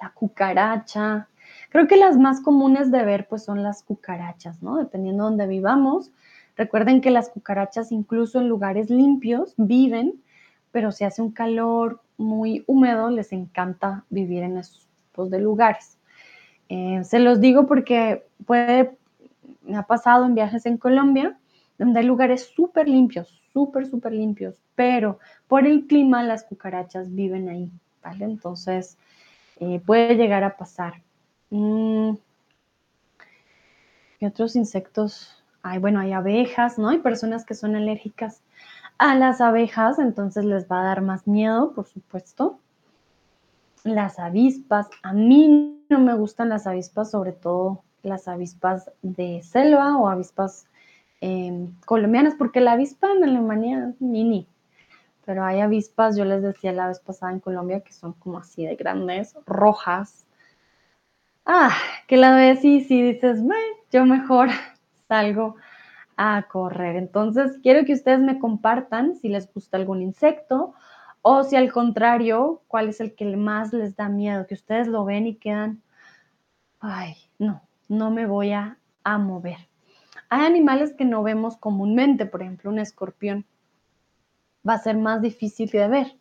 la cucaracha. Creo que las más comunes de ver pues son las cucarachas, ¿no? Dependiendo de donde vivamos. Recuerden que las cucarachas incluso en lugares limpios viven, pero si hace un calor muy húmedo les encanta vivir en esos tipos de lugares. Eh, se los digo porque puede, me ha pasado en viajes en Colombia, donde hay lugares súper limpios, súper, súper limpios, pero por el clima las cucarachas viven ahí, ¿vale? Entonces eh, puede llegar a pasar. Mm, ¿Qué otros insectos? Hay, bueno, hay abejas, ¿no? Hay personas que son alérgicas a las abejas, entonces les va a dar más miedo, por supuesto. Las avispas, a mí no me gustan las avispas, sobre todo las avispas de selva o avispas Em, colombianas, porque la avispa en Alemania es mini, pero hay avispas, yo les decía la vez pasada en Colombia, que son como así de grandes, rojas. Ah, que la ves y si dices, yo mejor salgo a correr. Entonces, quiero que ustedes me compartan si les gusta algún insecto o si al contrario, cuál es el que más les da miedo, que ustedes lo ven y quedan, ay, no, no me voy a, mover. Hay animales que no vemos comúnmente, por ejemplo, un escorpión va a ser más difícil de ver,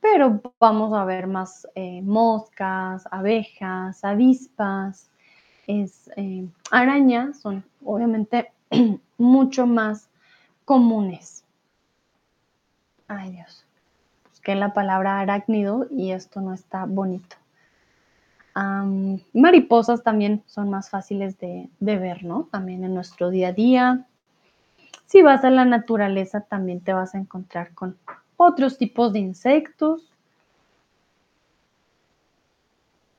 pero vamos a ver más eh, moscas, abejas, avispas, es, eh, arañas, son obviamente mucho más comunes. Ay Dios, busqué la palabra arácnido y esto no está bonito mariposas también son más fáciles de, ver, ¿no? También en nuestro día a día. Si vas a la naturaleza, también te vas a encontrar con otros tipos de insectos.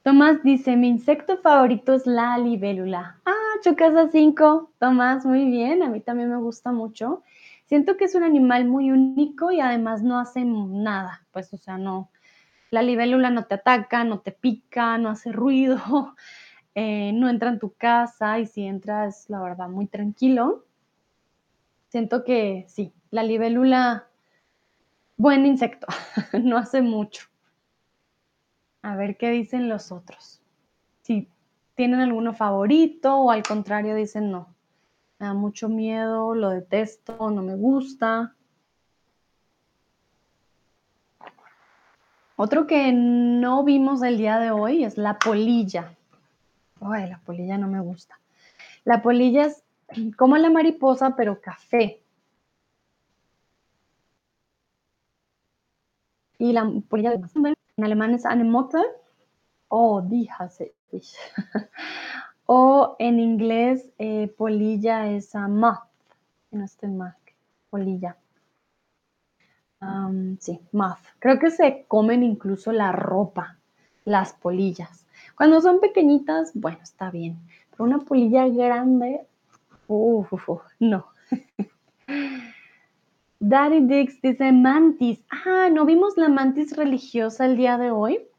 Tomás dice, mi insecto favorito es la libélula. Ah, chocas 5. Tomás, muy bien, a mí también me gusta mucho. Siento que es un animal muy único y además no hace nada, pues, o sea, no, la libélula no te ataca, no te pica, no hace ruido, eh, no entra en tu casa y si entra es la verdad muy tranquilo. Siento que sí, la libélula, buen insecto, no hace mucho. A ver qué dicen los otros. Si tienen alguno favorito o al contrario dicen no, me da mucho miedo, lo detesto, no me gusta. Otro que no vimos el día de hoy es la polilla. Ay, la polilla no me gusta. La polilla es como la mariposa, pero café. Y la polilla en alemán es Anemotte. Oh, díjase. o en inglés, eh, polilla es a moth. No estoy mal. Polilla sí, muff. Creo que se comen incluso la ropa, las polillas. Cuando son pequeñitas, bueno, está bien. Pero una polilla grande, uff, no. Daddy Dix dice mantis. Ah, ¿no vimos la mantis religiosa el día de hoy?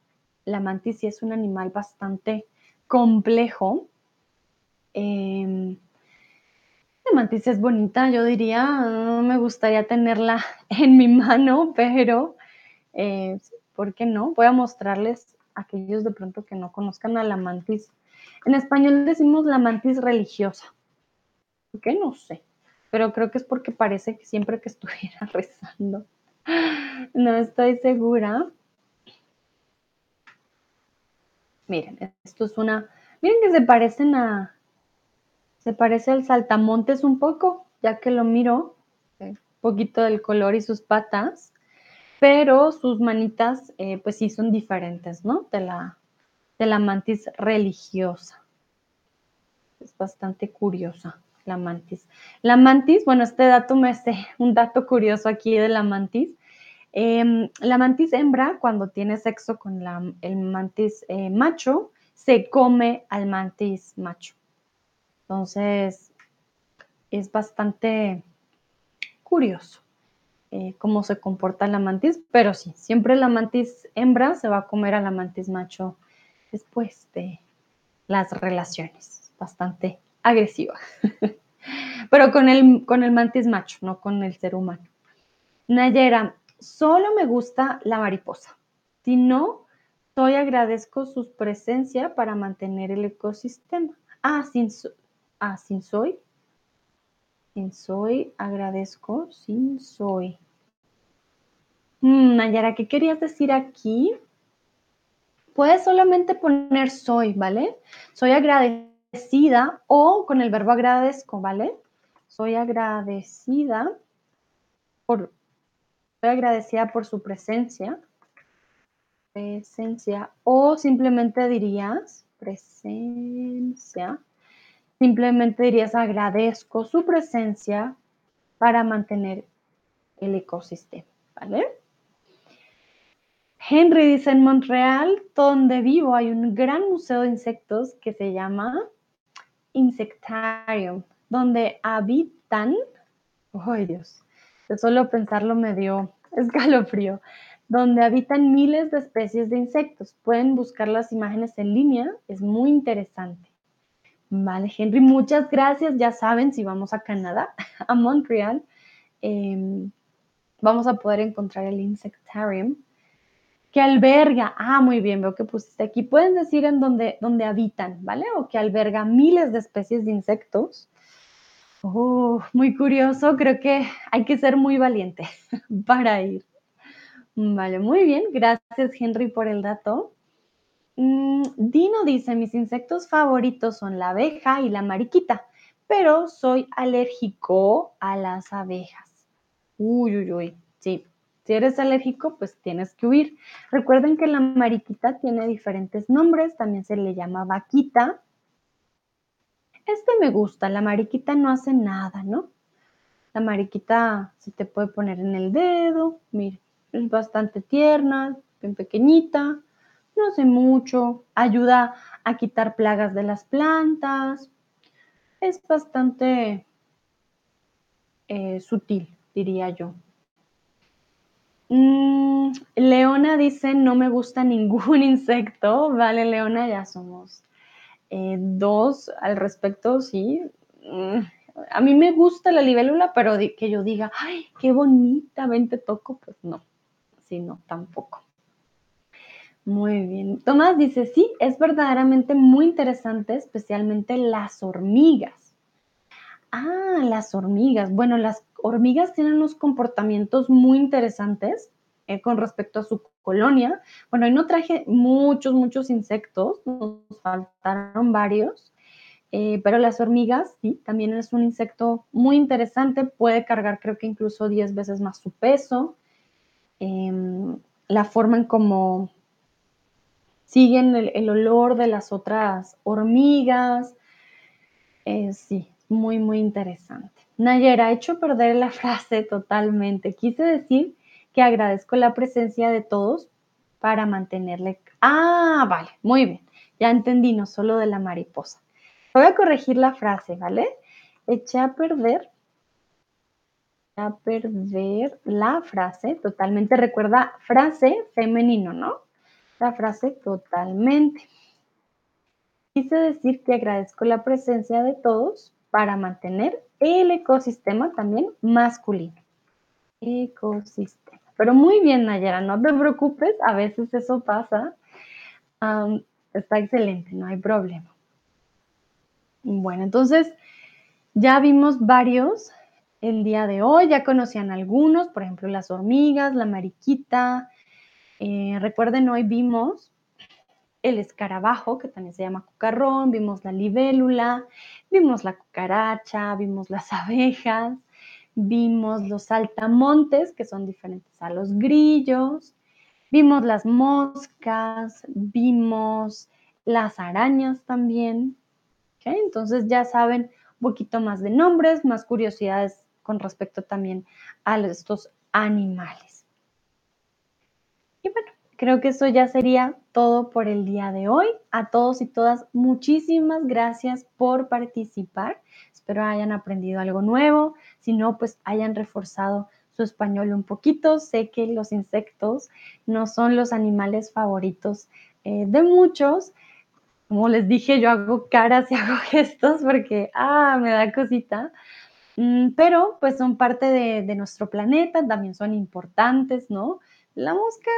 la mantis sí es un animal bastante complejo. Em, la mantis es bonita, yo diría, no me gustaría tenerla en mi mano, pero eh, ¿por qué no? Voy a mostrarles a aquellos de pronto que no conozcan a la mantis. En español decimos la mantis religiosa. ¿Por qué? No sé. Pero creo que es porque parece que siempre que estuviera rezando. No estoy segura. Miren, esto es una... Miren que se parecen a... Se parece al saltamontes un poco, ya que lo miro. Un poquito del color y sus patas. Pero sus manitas, eh, pues sí, son diferentes, ¿no? De la, de la mantis religiosa. Es bastante curiosa la mantis. La mantis, bueno, este dato me sé, un dato curioso aquí de la mantis. Em, la mantis hembra, cuando tiene sexo con el mantis eh, macho, se come al mantis macho. Entonces, es bastante curioso eh, cómo se comporta la mantis, pero sí, siempre la mantis hembra se va a comer a la mantis macho después de las relaciones. Bastante agresiva. pero con el, con el mantis macho, no con el ser humano. Nayera, solo me gusta la mariposa. Si no, soy agradezco su presencia para mantener el ecosistema. Ah, sin, ah, sin soy. Sin soy, agradezco, sin soy. Mm, Nayara, ¿qué querías decir aquí? Puedes solamente poner soy, ¿vale? Soy o con el verbo agradezco, ¿vale? Soy agradecida por Estoy agradecida por su presencia. Presencia. O simplemente dirías presencia. Simplemente dirías agradezco su presencia para mantener el ecosistema. ¿Vale? Henry dice en Montreal, donde vivo, hay un gran museo de insectos que se llama Insectarium, donde habitan, ¡ay Dios! De solo pensarlo me dio escalofrío, donde habitan miles de especies de insectos. Pueden buscar las imágenes en línea, es muy interesante. Vale, Henry, muchas gracias. Ya saben, si vamos a Canadá, a Montreal, em, vamos a poder encontrar el Insectarium que alberga, ah, muy bien, veo que pusiste aquí, pueden decir en dónde, dónde habitan, ¿vale? O que alberga miles de especies de insectos Oh, muy curioso, creo que hay que ser muy valiente para ir. Vale, muy bien, gracias Henry por el dato. Mm, Dino dice, mis insectos favoritos son la abeja y la mariquita, pero soy alérgico a las abejas. Uy, uy, uy. Si eres alérgico, pues tienes que huir. Recuerden que la mariquita tiene diferentes nombres, también se le llama vaquita, este me gusta, la mariquita no hace nada, ¿no? La mariquita se te puede poner en el dedo, mira, es bastante tierna, bien pequeñita, no hace mucho, ayuda a quitar plagas de las plantas, es bastante eh, sutil, diría yo. Mm, Leona dice, no me gusta ningún insecto. Vale, Leona, ya somos eh, dos, al respecto, sí. Mm, a mí me gusta la libélula, pero que yo diga, ay, qué bonitamente toco, pues no, sí, no, tampoco. Muy bien. Tomás dice, sí, es verdaderamente muy interesante, especialmente las hormigas. Ah, las hormigas. Bueno, las hormigas tienen unos comportamientos muy interesantes eh, con respecto a su colonia. Bueno, hoy no traje muchos, muchos insectos, nos faltaron varios, eh, pero las hormigas, sí, también es un insecto muy interesante, puede cargar creo que incluso 10 veces más su peso. Em, la forma en cómo siguen el, olor de las otras hormigas. Eh, sí, muy, muy interesante. Nayera, ha hecho perder la frase totalmente. Quise decir que agradezco la presencia de todos para mantenerle. Ah, vale, muy bien. Ya entendí, no solo de la mariposa. Voy a corregir la frase, ¿vale? Eché a perder, a perder la frase, totalmente recuerda frase femenino, ¿no? la frase totalmente. Quise decir que agradezco la presencia de todos para mantener el ecosistema también masculino. Ecosistema. Pero muy bien, Nayara, no te preocupes, a veces eso pasa. está excelente, no hay problema. Bueno, entonces ya vimos varios el día de hoy, ya conocían algunos, por ejemplo, las hormigas, la mariquita. Eh, recuerden, hoy vimos el escarabajo, que también se llama cucarrón, vimos la libélula, vimos la cucaracha, vimos las abejas, vimos los saltamontes, que son diferentes a los grillos, vimos las moscas, vimos las arañas también. Entonces ya saben un poquito más de nombres, más curiosidades con respecto también a estos animales. Y bueno, creo que eso ya sería todo por el día de hoy. A todos y todas, muchísimas gracias por participar. Espero hayan aprendido algo nuevo. Si no, pues hayan reforzado su español un poquito. Sé que los insectos no son los animales favoritos eh, de muchos. Como les dije, yo hago caras y hago gestos porque, ah, me da cosita. Mm, pero pues son parte de, de nuestro planeta, también son importantes, ¿no? La mosca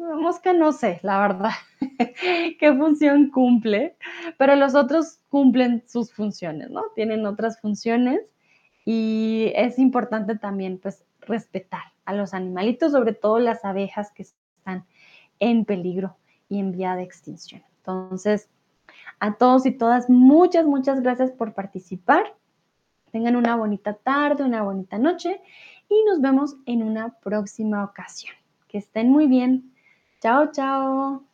mosca no sé, la verdad, qué función cumple, pero los otros cumplen sus funciones, ¿no? Tienen otras funciones y es importante también, pues, respetar a los animalitos, sobre todo las abejas que están en peligro y en vía de extinción. Entonces, a todos y todas, muchas, muchas gracias por participar. Tengan una bonita tarde, una bonita noche y nos vemos en una próxima ocasión. Que estén muy bien. 早早。